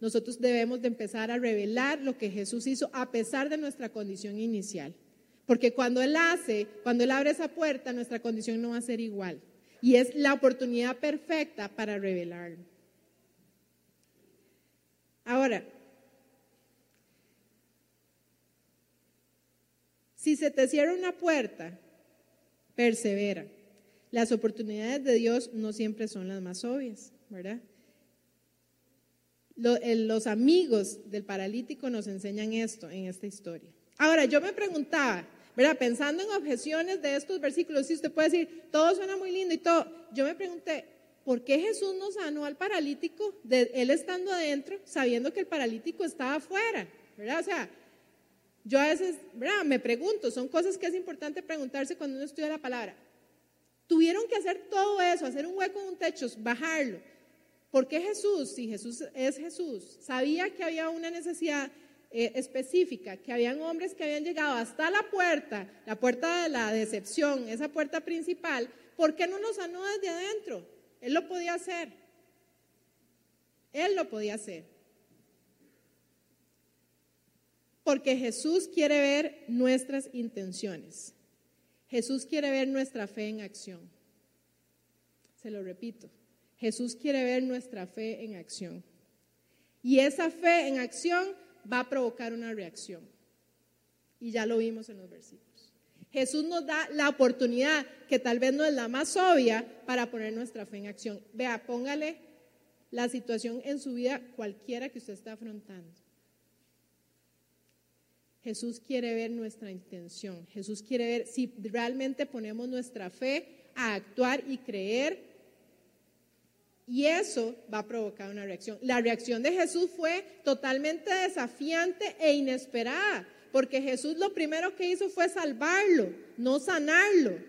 Speaker 2: nosotros debemos de empezar a revelar lo que Jesús hizo a pesar de nuestra condición inicial. Porque cuando Él hace, cuando Él abre esa puerta, nuestra condición no va a ser igual. Y es la oportunidad perfecta para revelarlo. Ahora, si se te cierra una puerta, persevera. Las oportunidades de Dios no siempre son las más obvias, ¿verdad? Los amigos del paralítico nos enseñan esto en esta historia. Ahora, yo me preguntaba, ¿verdad? Pensando en objeciones de estos versículos, si usted puede decir, todo suena muy lindo y todo, yo me pregunté, ¿por qué Jesús no sanó al paralítico, de él estando adentro, sabiendo que el paralítico estaba afuera? ¿Verdad? O sea, yo a veces, ¿verdad? Me pregunto, son cosas que es importante preguntarse cuando uno estudia la palabra. Tuvieron que hacer todo eso, hacer un hueco en un techo, bajarlo. ¿Por qué Jesús, si Jesús es Jesús, sabía que había una necesidad eh, específica, que habían hombres que habían llegado hasta la puerta, la puerta de la decepción, esa puerta principal, ¿por qué no los sanó desde adentro? Él lo podía hacer. Él lo podía hacer. Porque Jesús quiere ver nuestras intenciones. Jesús quiere ver nuestra fe en acción. Se lo repito. Jesús quiere ver nuestra fe en acción. Y esa fe en acción va a provocar una reacción. Y ya lo vimos en los versículos. Jesús nos da la oportunidad, que tal vez no es la más obvia, para poner nuestra fe en acción. Vea, póngale la situación en su vida cualquiera que usted esté afrontando. Jesús quiere ver nuestra intención. Jesús quiere ver si realmente ponemos nuestra fe a actuar y creer y eso va a provocar una reacción. La reacción de Jesús fue totalmente desafiante e inesperada, porque Jesús lo primero que hizo fue salvarlo, no sanarlo.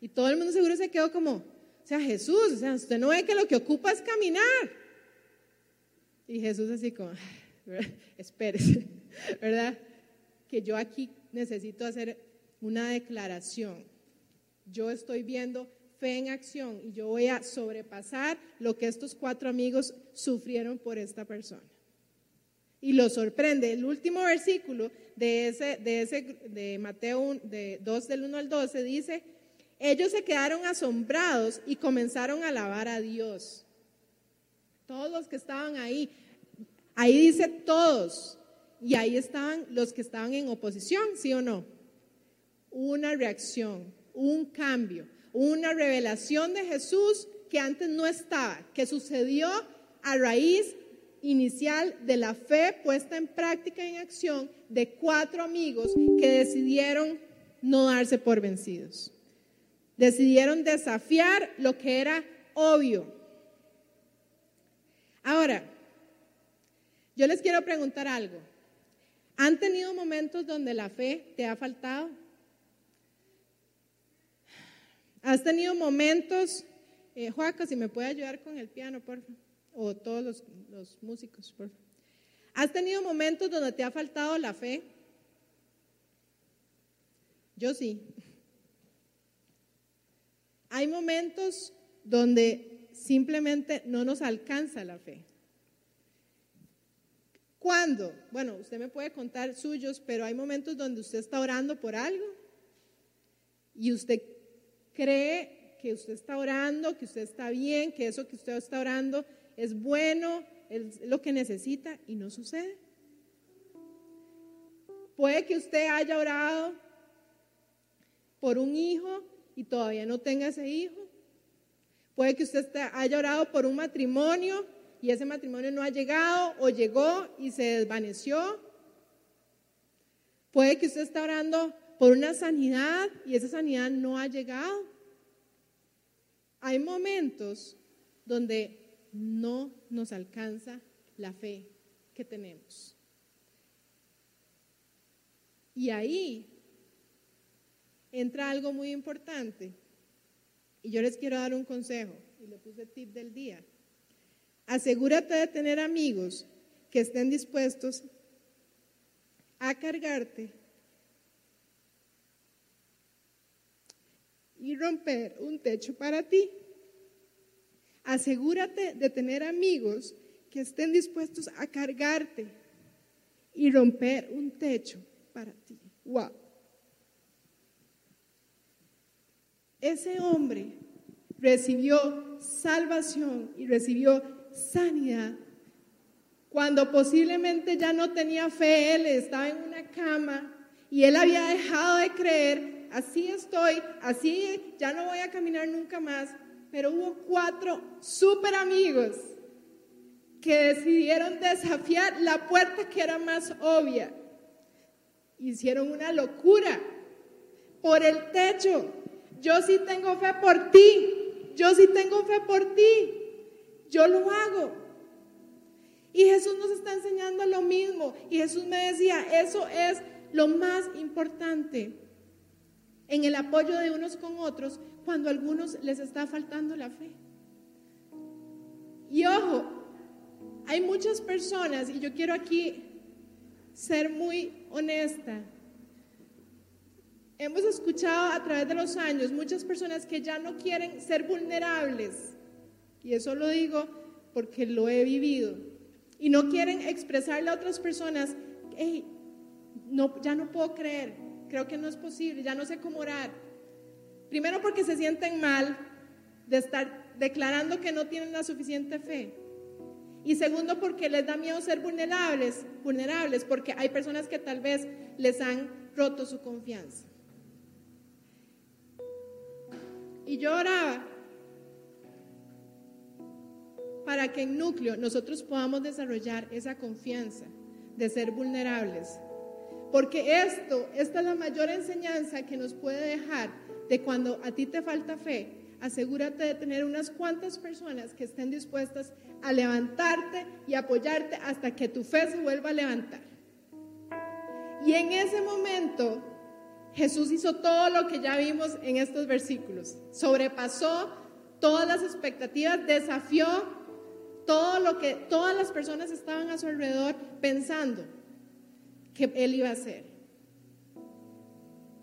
Speaker 2: Y todo el mundo seguro se quedó como, o sea, Jesús, o sea, usted no ve que lo que ocupa es caminar. Y Jesús así como, espérese, ¿verdad? Que yo aquí necesito hacer una declaración. Yo estoy viendo fe en acción y yo voy a sobrepasar lo que estos cuatro amigos sufrieron por esta persona. Y lo sorprende. El último versículo de, ese, de, ese, de Mateo de 2 del 1 al 12 dice, ellos se quedaron asombrados y comenzaron a alabar a Dios. Todos los que estaban ahí, ahí dice todos, y ahí estaban los que estaban en oposición, ¿sí o no? Una reacción, un cambio una revelación de Jesús que antes no estaba, que sucedió a raíz inicial de la fe puesta en práctica en acción de cuatro amigos que decidieron no darse por vencidos. Decidieron desafiar lo que era obvio. Ahora, yo les quiero preguntar algo. ¿Han tenido momentos donde la fe te ha faltado? ¿Has tenido momentos, eh, si me puede ayudar con el piano, por favor? O todos los, los músicos, por favor. ¿Has tenido momentos donde te ha faltado la fe? Yo sí. Hay momentos donde simplemente no nos alcanza la fe. ¿Cuándo? Bueno, usted me puede contar suyos, pero hay momentos donde usted está orando por algo y usted cree que usted está orando, que usted está bien, que eso que usted está orando es bueno, es lo que necesita y no sucede. Puede que usted haya orado por un hijo y todavía no tenga ese hijo. Puede que usted haya orado por un matrimonio y ese matrimonio no ha llegado o llegó y se desvaneció. Puede que usted esté orando por una sanidad y esa sanidad no ha llegado. hay momentos donde no nos alcanza la fe que tenemos. Y ahí entra algo muy importante. Y yo les quiero dar un consejo, y le puse tip del día. Asegúrate de tener amigos que estén dispuestos a cargarte y romper un techo para ti. Asegúrate de tener amigos que estén dispuestos a cargarte y romper un techo para ti. Wow. Ese hombre recibió salvación y recibió sanidad cuando posiblemente ya no tenía fe, él estaba en una cama y él había dejado de creer, así estoy, así ya no voy a caminar nunca más, pero hubo cuatro super amigos que decidieron desafiar la puerta que era más obvia. Hicieron una locura por el techo. Yo sí tengo fe por ti. Yo sí tengo fe por ti. Yo lo hago. Y Jesús nos está enseñando lo mismo. Y Jesús me decía, eso es lo más importante en el apoyo de unos con otros cuando a algunos les está faltando la fe. Y ojo, hay muchas personas, y yo quiero aquí ser muy honesta, hemos escuchado a través de los años muchas personas que ya no quieren ser vulnerables, y eso lo digo porque lo he vivido, y no quieren expresarle a otras personas, hey, no, ya no puedo creer, creo que no es posible, ya no sé cómo orar. Primero porque se sienten mal de estar declarando que no tienen la suficiente fe. Y segundo porque les da miedo ser vulnerables, vulnerables porque hay personas que tal vez les han roto su confianza. Y yo oraba para que en núcleo nosotros podamos desarrollar esa confianza de ser vulnerables. Porque esto, esta es la mayor enseñanza que nos puede dejar de cuando a ti te falta fe. Asegúrate de tener unas cuantas personas que estén dispuestas a levantarte y apoyarte hasta que tu fe se vuelva a levantar. Y en ese momento Jesús hizo todo lo que ya vimos en estos versículos. Sobrepasó todas las expectativas, desafió todo lo que todas las personas estaban a su alrededor pensando que Él iba a hacer.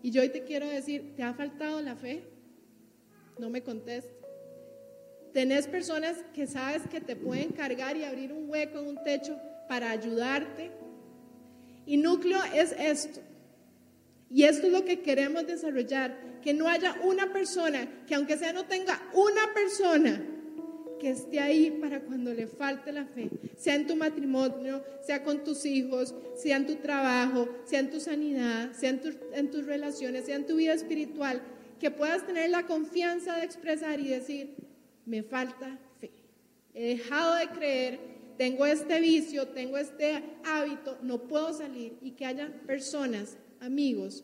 Speaker 2: Y yo hoy te quiero decir, ¿te ha faltado la fe? No me contestes. Tenés personas que sabes que te pueden cargar y abrir un hueco en un techo para ayudarte. Y núcleo es esto. Y esto es lo que queremos desarrollar, que no haya una persona, que aunque sea no tenga una persona que esté ahí para cuando le falte la fe, sea en tu matrimonio, sea con tus hijos, sea en tu trabajo, sea en tu sanidad, sea en, en tus relaciones, sea en tu vida espiritual, que puedas tener la confianza de expresar y decir, me falta fe. He dejado de creer, tengo este vicio, tengo este hábito, no puedo salir y que haya personas, amigos,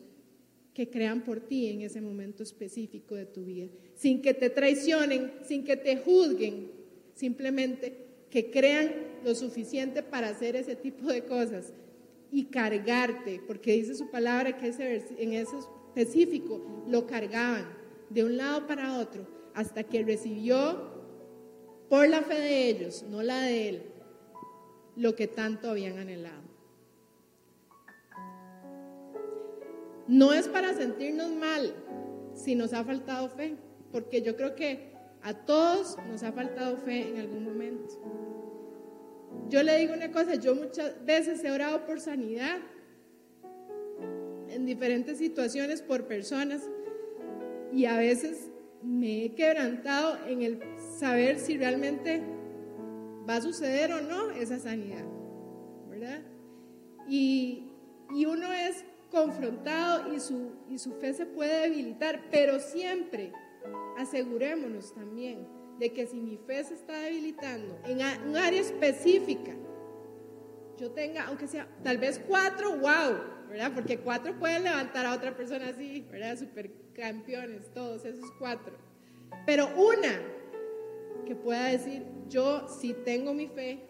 Speaker 2: que crean por ti en ese momento específico de tu vida, sin que te traicionen, sin que te juzguen, simplemente que crean lo suficiente para hacer ese tipo de cosas y cargarte, porque dice su palabra que en ese específico lo cargaban de un lado para otro hasta que recibió por la fe de ellos, no la de él, lo que tanto habían anhelado. No es para sentirnos mal si nos ha faltado fe, porque yo creo que a todos nos ha faltado fe en algún momento. Yo le digo una cosa, yo muchas veces he orado por sanidad en diferentes situaciones por personas y a veces me he quebrantado en el saber si realmente va a suceder o no esa sanidad, ¿verdad? Y, y uno es confrontado y su, y su fe se puede debilitar, pero siempre asegurémonos también de que si mi fe se está debilitando en un área específica, yo tenga, aunque sea tal vez cuatro, wow, ¿verdad? Porque cuatro pueden levantar a otra persona así, ¿verdad? Supercampeones, todos esos cuatro. Pero una que pueda decir, yo sí tengo mi fe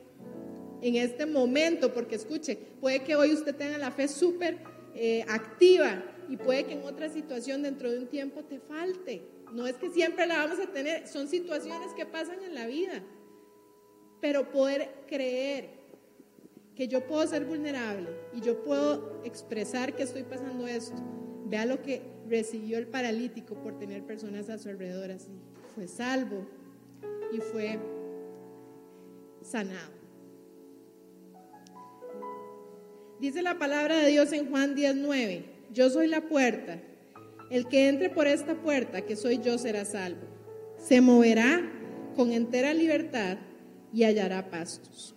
Speaker 2: en este momento, porque escuche, puede que hoy usted tenga la fe súper eh, activa y puede que en otra situación dentro de un tiempo te falte. No es que siempre la vamos a tener, son situaciones que pasan en la vida. Pero poder creer que yo puedo ser vulnerable y yo puedo expresar que estoy pasando esto. Vea lo que recibió el paralítico por tener personas a su alrededor así. Fue salvo y fue sanado. Dice la palabra de Dios en Juan 19, yo soy la puerta. El que entre por esta puerta, que soy yo, será salvo. Se moverá con entera libertad y hallará pastos.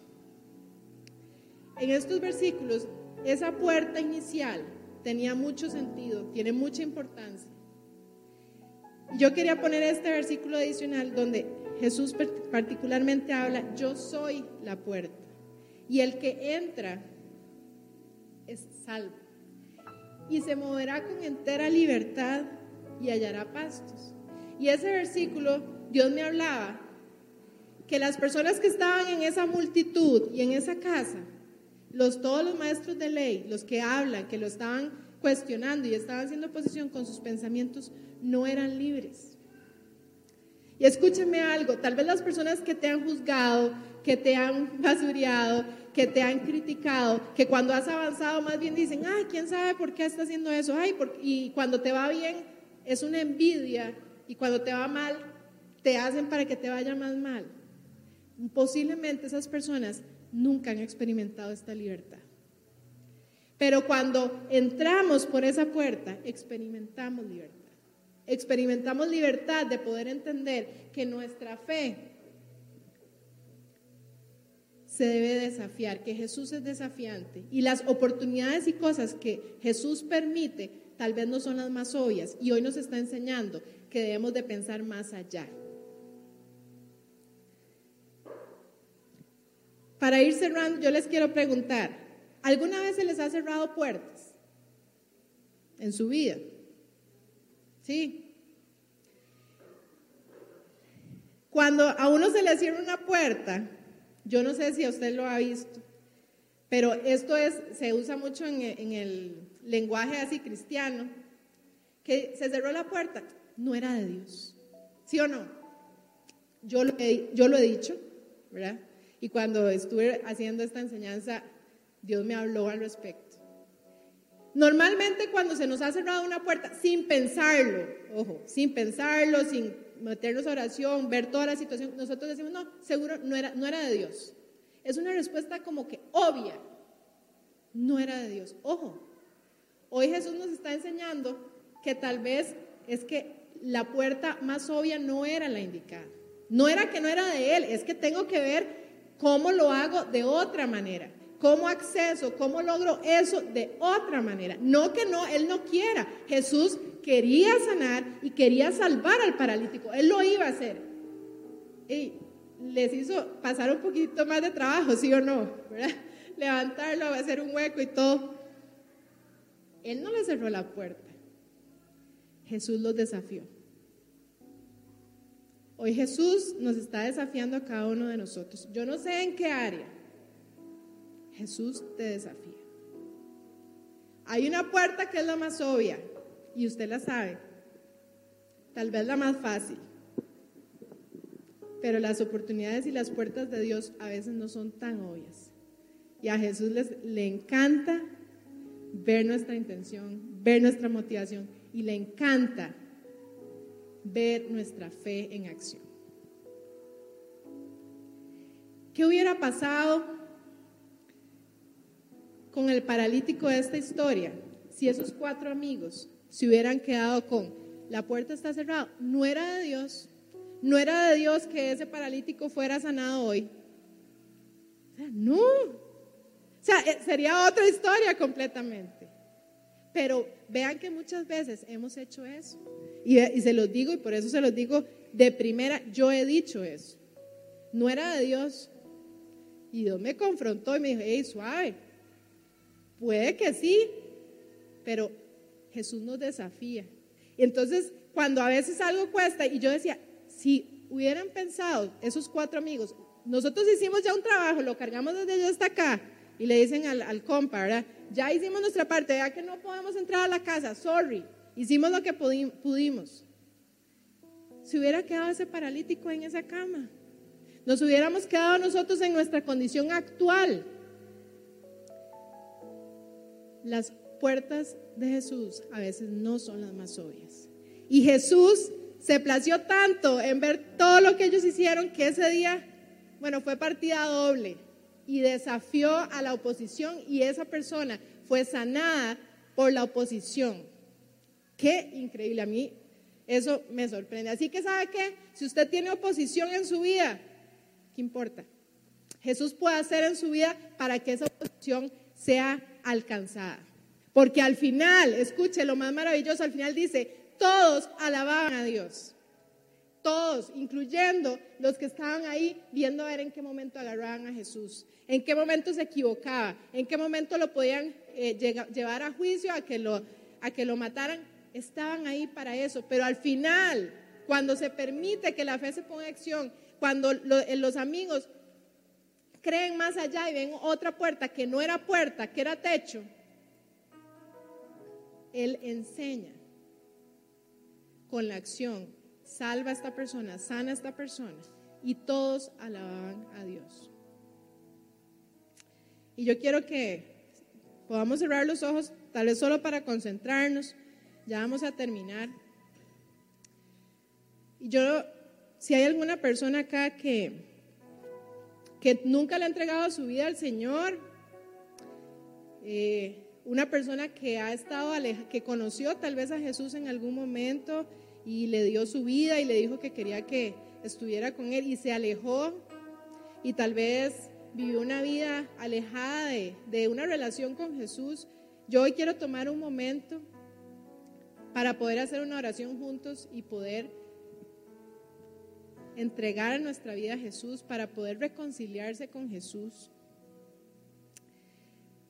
Speaker 2: En estos versículos, esa puerta inicial tenía mucho sentido, tiene mucha importancia. Yo quería poner este versículo adicional donde Jesús particularmente habla, yo soy la puerta. Y el que entra es salvo. Y se moverá con entera libertad y hallará pastos. Y ese versículo, Dios me hablaba que las personas que estaban en esa multitud y en esa casa, los, todos los maestros de ley, los que hablan, que lo estaban cuestionando y estaban haciendo oposición con sus pensamientos, no eran libres. Y escúcheme algo, tal vez las personas que te han juzgado, que te han basureado, que te han criticado, que cuando has avanzado más bien dicen, ay, ¿quién sabe por qué está haciendo eso? Ay, y cuando te va bien es una envidia y cuando te va mal te hacen para que te vaya más mal. Posiblemente esas personas nunca han experimentado esta libertad. Pero cuando entramos por esa puerta, experimentamos libertad. Experimentamos libertad de poder entender que nuestra fe se debe desafiar, que Jesús es desafiante y las oportunidades y cosas que Jesús permite tal vez no son las más obvias y hoy nos está enseñando que debemos de pensar más allá. Para ir cerrando, yo les quiero preguntar, ¿alguna vez se les ha cerrado puertas en su vida? ¿Sí? Cuando a uno se le cierra una puerta, yo no sé si usted lo ha visto, pero esto es, se usa mucho en, en el lenguaje así cristiano, que se cerró la puerta, no era de Dios. ¿Sí o no? Yo lo he, yo lo he dicho, ¿verdad? Y cuando estuve haciendo esta enseñanza, Dios me habló al respecto. Normalmente cuando se nos ha cerrado una puerta, sin pensarlo, ojo, sin pensarlo, sin meternos a oración, ver toda la situación, nosotros decimos, no, seguro no era, no era de Dios. Es una respuesta como que obvia, no era de Dios. Ojo, hoy Jesús nos está enseñando que tal vez es que la puerta más obvia no era la indicada. No era que no era de Él, es que tengo que ver ¿Cómo lo hago de otra manera? ¿Cómo acceso? ¿Cómo logro eso de otra manera? No que no, Él no quiera. Jesús quería sanar y quería salvar al paralítico. Él lo iba a hacer. Y les hizo pasar un poquito más de trabajo, ¿sí o no? Levantarlo, hacer un hueco y todo. Él no le cerró la puerta. Jesús los desafió. Hoy Jesús nos está desafiando a cada uno de nosotros. Yo no sé en qué área. Jesús te desafía. Hay una puerta que es la más obvia y usted la sabe. Tal vez la más fácil. Pero las oportunidades y las puertas de Dios a veces no son tan obvias. Y a Jesús le encanta ver nuestra intención, ver nuestra motivación y le encanta ver nuestra fe en acción. ¿Qué hubiera pasado con el paralítico de esta historia si esos cuatro amigos se hubieran quedado con la puerta está cerrada? No era de Dios, no era de Dios que ese paralítico fuera sanado hoy. No. O sea, eh, sería otra historia completamente. Pero vean que muchas veces hemos hecho eso. Y, se los digo, y por eso se los digo de primera, yo he dicho eso. No era de Dios. Y Dios me confrontó y me dijo, hey, suave. Puede que sí, pero Jesús nos desafía. Y entonces, cuando a veces algo cuesta, y yo decía, si hubieran pensado esos cuatro amigos, nosotros hicimos ya un trabajo, lo cargamos desde allá hasta acá y le dicen al, al compa, ¿verdad? Ya hicimos nuestra parte, ya que no podemos entrar a la casa, sorry, hicimos lo que pudimos. Se hubiera quedado ese paralítico en esa cama. Nos hubiéramos quedado nosotros en nuestra condición actual. Las puertas de Jesús a veces no son las más obvias. Y Jesús se plació tanto en ver todo lo que ellos hicieron que ese día, bueno, fue partida doble y desafió a la oposición y esa persona fue sanada por la oposición. Qué increíble a mí. Eso me sorprende. Así que sabe qué, si usted tiene oposición en su vida, ¿qué importa? Jesús puede hacer en su vida para que esa oposición sea alcanzada. Porque al final, escuche lo más maravilloso, al final dice, todos alababan a Dios. Todos, incluyendo los que estaban ahí viendo a ver en qué momento agarraban a Jesús, en qué momento se equivocaba, en qué momento lo podían eh, llevar a juicio, a que, lo, a que lo mataran. Estaban ahí para eso. Pero al final, cuando se permite que la fe se ponga en acción, cuando eh, los amigos creen más allá y ven otra puerta que no era puerta, que era techo, Él enseña con la acción, salva a esta persona, sana a esta persona, y todos alababan a Dios. Y yo quiero que podamos cerrar los ojos, tal vez solo para concentrarnos, ya vamos a terminar. Y yo, si hay alguna persona acá que, que nunca le ha entregado su vida al Señor, eh, una persona que ha estado que conoció tal vez a Jesús en algún momento y le dio su vida y le dijo que quería que estuviera con él y se alejó y tal vez vivió una vida alejada de, de una relación con Jesús. Yo hoy quiero tomar un momento para poder hacer una oración juntos y poder entregar nuestra vida a Jesús, para poder reconciliarse con Jesús.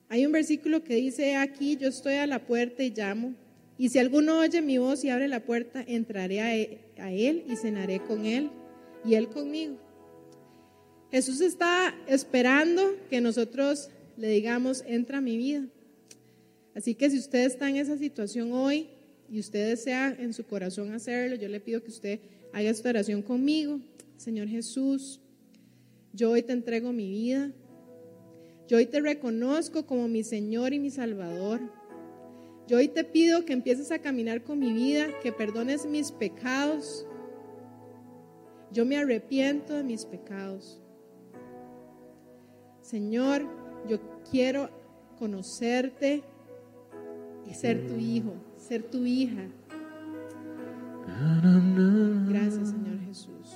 Speaker 2: Hay un versículo que dice, aquí yo estoy a la puerta y llamo, y si alguno oye mi voz y abre la puerta, entraré a e, él, y cenaré con él y él conmigo. Jesús está esperando que nosotros le digamos, entra a mi vida. Así que si usted está en esa situación hoy y usted desea en su corazón hacerlo, yo le pido que usted haga esta oración conmigo. Señor Jesús, yo hoy te entrego mi vida. Yo hoy te reconozco como mi Señor y mi Salvador. Yo hoy te pido que empieces a caminar con mi vida, que perdones mis pecados. Yo me arrepiento de mis pecados. Señor, yo quiero conocerte y ser tu hijo, ser tu hija. Gracias, Señor Jesús.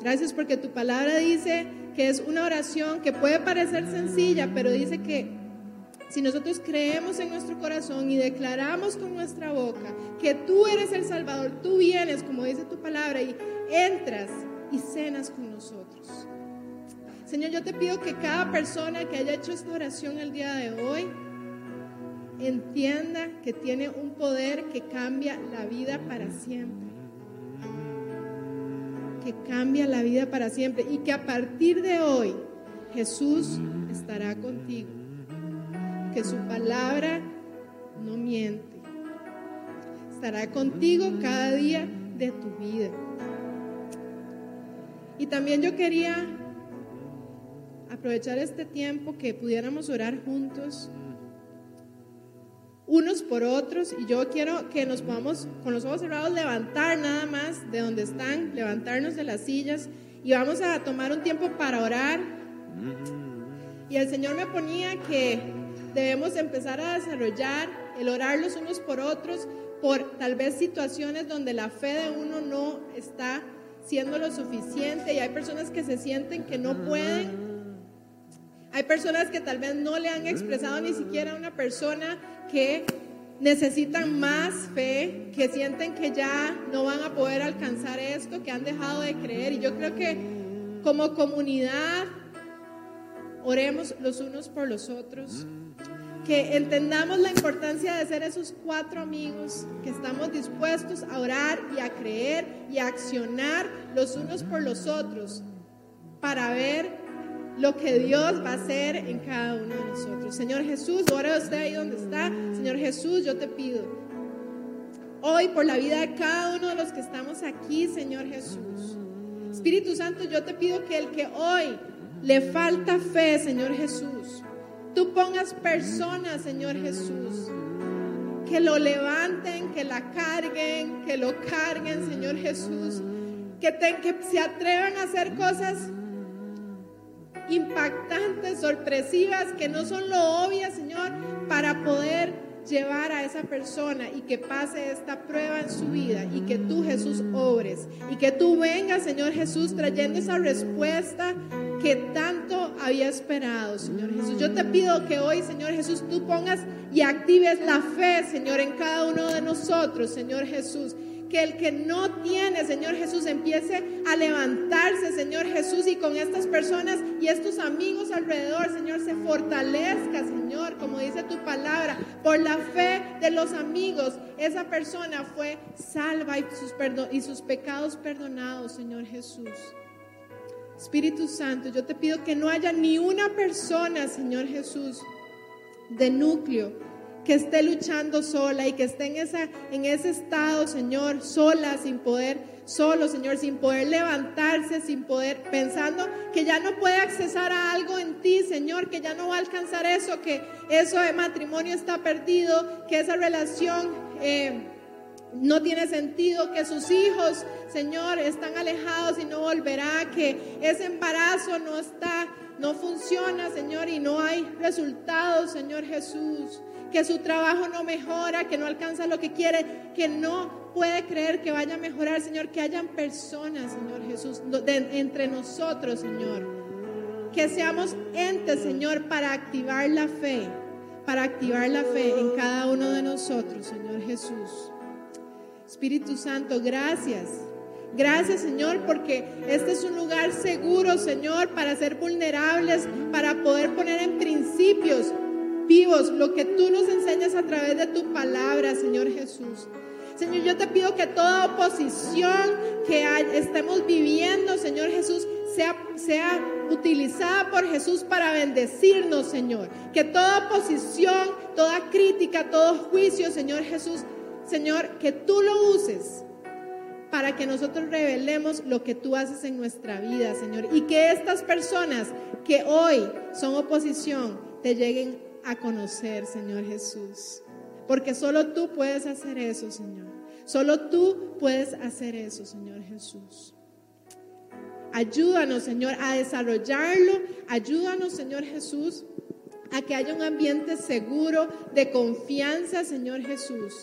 Speaker 2: Gracias porque tu palabra dice que es una oración que puede parecer sencilla, pero dice que si nosotros creemos en nuestro corazón y declaramos con nuestra boca que tú eres el Salvador, tú vienes, como dice tu palabra, y entras y cenas con nosotros. Señor, yo te pido que cada persona que haya hecho esta oración el día de hoy entienda que tiene un poder que cambia la vida para siempre que cambia la vida para siempre y que a partir de hoy Jesús estará contigo. Que su palabra no miente. Estará contigo cada día de tu vida. Y también yo quería aprovechar este tiempo que pudiéramos orar juntos unos por otros y yo quiero que nos podamos con los ojos cerrados levantar nada más de donde están, levantarnos de las sillas y vamos a tomar un tiempo para orar. Y el Señor me ponía que debemos empezar a desarrollar el orar los unos por otros por tal vez situaciones donde la fe de uno no está siendo lo suficiente y hay personas que se sienten que no pueden. Hay personas que tal vez no le han expresado ni siquiera a una persona que necesitan más fe, que sienten que ya no van a poder alcanzar esto, que han dejado de creer. Y yo creo que como comunidad oremos los unos por los otros que entendamos la importancia de ser esos cuatro amigos que estamos dispuestos a orar y a creer y a accionar los unos por los otros para ver lo que Dios va a hacer en cada uno de nosotros. Señor Jesús, ahora usted ahí donde está. Señor Jesús, yo te pido hoy por la vida de cada uno de los que estamos aquí, Señor Jesús. Espíritu Santo, yo te pido que el que hoy le falta fe, Señor Jesús, tú pongas personas, Señor Jesús, que lo levanten, que la carguen, que lo carguen, Señor Jesús, que, que se atrevan a hacer cosas impactantes, sorpresivas, que no son lo obvias, Señor, para poder llevar a esa persona y que pase esta prueba en su vida y que tú Jesús obres y que tú vengas Señor Jesús trayendo esa respuesta que tanto había esperado Señor Jesús. Yo te pido que hoy Señor Jesús tú pongas y actives la fe Señor en cada uno de nosotros Señor Jesús que el que no tiene, Señor Jesús, empiece a levantarse, Señor Jesús, y con estas personas y estos amigos alrededor, Señor, se fortalezca, Señor, como dice tu palabra, por la fe de los amigos, esa persona fue salva y sus, y sus pecados perdonados, Señor Jesús. Espíritu Santo, yo te pido que no haya ni una persona, Señor Jesús, de núcleo que esté luchando sola y que esté en, esa, en ese estado, Señor, sola, sin poder, solo, Señor, sin poder levantarse, sin poder, pensando que ya no puede accesar a algo en ti, Señor, que ya no va a alcanzar eso, que eso de matrimonio está perdido, que esa relación... Eh, no tiene sentido que sus hijos, Señor, están alejados y no volverá, que ese embarazo no está, no funciona, Señor, y no hay resultados, Señor Jesús que su trabajo no mejora, que no alcanza lo que quiere, que no puede creer que vaya a mejorar, Señor, que hayan personas, Señor Jesús, entre nosotros, Señor. Que seamos entes, Señor, para activar la fe, para activar la fe en cada uno de nosotros, Señor Jesús. Espíritu Santo, gracias. Gracias Señor porque este es un lugar seguro Señor para ser vulnerables, para poder poner en principios vivos, lo que tú nos enseñas a través de tu palabra, Señor Jesús. Señor, yo te pido que toda oposición que estemos viviendo, Señor Jesús, sea, sea utilizada por Jesús para bendecirnos, Señor. Que toda oposición, toda crítica, todo juicio, Señor Jesús, Señor, que tú lo uses para que nosotros revelemos lo que tú haces en nuestra vida, Señor. Y que estas personas que hoy son oposición te lleguen a conocer, Señor Jesús. Porque solo tú puedes hacer eso, Señor. Solo tú puedes hacer eso, Señor Jesús. Ayúdanos, Señor, a desarrollarlo. Ayúdanos, Señor Jesús, a que haya un ambiente seguro de confianza, Señor Jesús.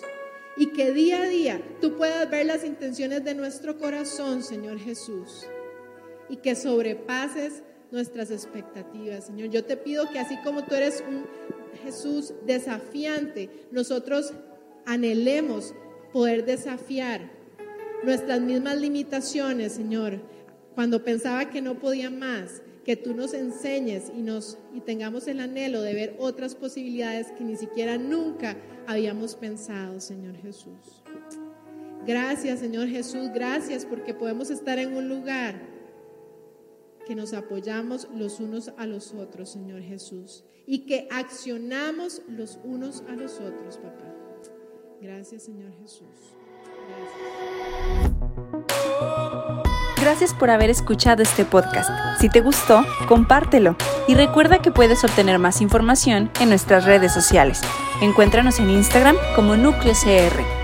Speaker 2: Y que día a día tú puedas ver las intenciones de nuestro corazón, Señor Jesús. Y que sobrepases nuestras expectativas, Señor. Yo te pido que así como tú eres un Jesús desafiante, nosotros anhelemos poder desafiar nuestras mismas limitaciones, Señor. Cuando pensaba que no podía más, que tú nos enseñes y nos y tengamos el anhelo de ver otras posibilidades que ni siquiera nunca habíamos pensado, Señor Jesús. Gracias, Señor Jesús, gracias porque podemos estar en un lugar que nos apoyamos los unos a los otros, Señor Jesús, y que accionamos los unos a los otros, papá. Gracias, Señor Jesús.
Speaker 1: Gracias. Gracias por haber escuchado este podcast. Si te gustó, compártelo y recuerda que puedes obtener más información en nuestras redes sociales. Encuéntranos en Instagram como Núcleo CR.